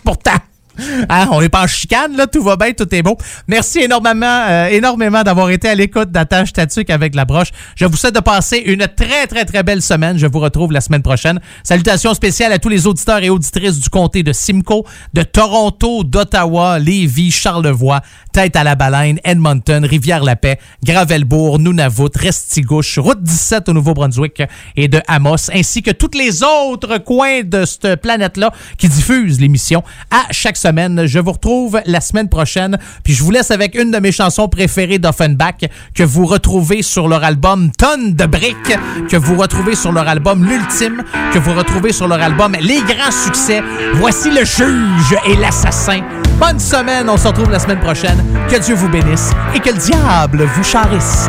Pourtant. Hein, on n'est pas en chicane, là, tout va bien, tout est beau. Merci énormément, euh, énormément d'avoir été à l'écoute d'Attache Tatuc avec la broche. Je vous souhaite de passer une très, très, très belle semaine. Je vous retrouve la semaine prochaine. Salutations spéciales à tous les auditeurs et auditrices du comté de Simcoe, de Toronto, d'Ottawa, Lévis, Charlevoix, Tête à la Baleine, Edmonton, Rivière-la-Paix, Gravelbourg, Nunavut, Restigouche, Route 17 au Nouveau-Brunswick et de Amos, ainsi que tous les autres coins de cette planète-là qui diffusent l'émission à chaque semaine Je vous retrouve la semaine prochaine. Puis je vous laisse avec une de mes chansons préférées d'Offenbach que vous retrouvez sur leur album Tonne de briques, que vous retrouvez sur leur album L'Ultime, que vous retrouvez sur leur album Les Grands Succès. Voici le juge et l'assassin. Bonne semaine, on se retrouve la semaine prochaine. Que Dieu vous bénisse et que le diable vous charisse.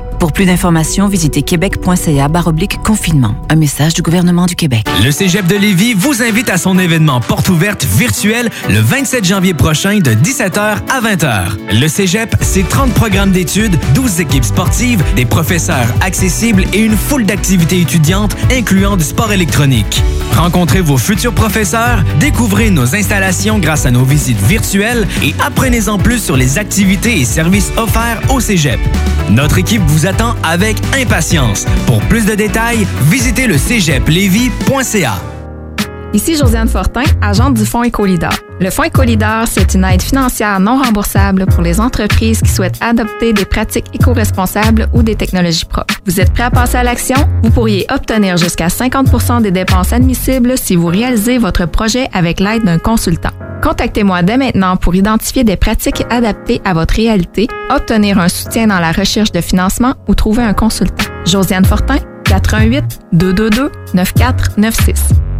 Pour plus d'informations, visitez québec.ca confinement. Un message du gouvernement du Québec. Le Cégep de Lévis vous invite à son événement porte ouverte virtuelle le 27 janvier prochain de 17h à 20h. Le Cégep, c'est 30 programmes d'études, 12 équipes sportives, des professeurs accessibles et une foule d'activités étudiantes incluant du sport électronique. Rencontrez vos futurs professeurs, découvrez nos installations grâce à nos visites virtuelles et apprenez-en plus sur les activités et services offerts au Cégep. Notre équipe vous attend avec impatience. Pour plus de détails, visitez le cégeplevy.ca. Ici Josiane Fortin, agente du Fonds Écolidar. Le Fonds Écolidar, c'est une aide financière non remboursable pour les entreprises qui souhaitent adopter des pratiques éco-responsables ou des technologies propres. Vous êtes prêt à passer à l'action? Vous pourriez obtenir jusqu'à 50% des dépenses admissibles si vous réalisez votre projet avec l'aide d'un consultant. Contactez-moi dès maintenant pour identifier des pratiques adaptées à votre réalité, obtenir un soutien dans la recherche de financement ou trouver un consultant. Josiane Fortin, 88 222 9496.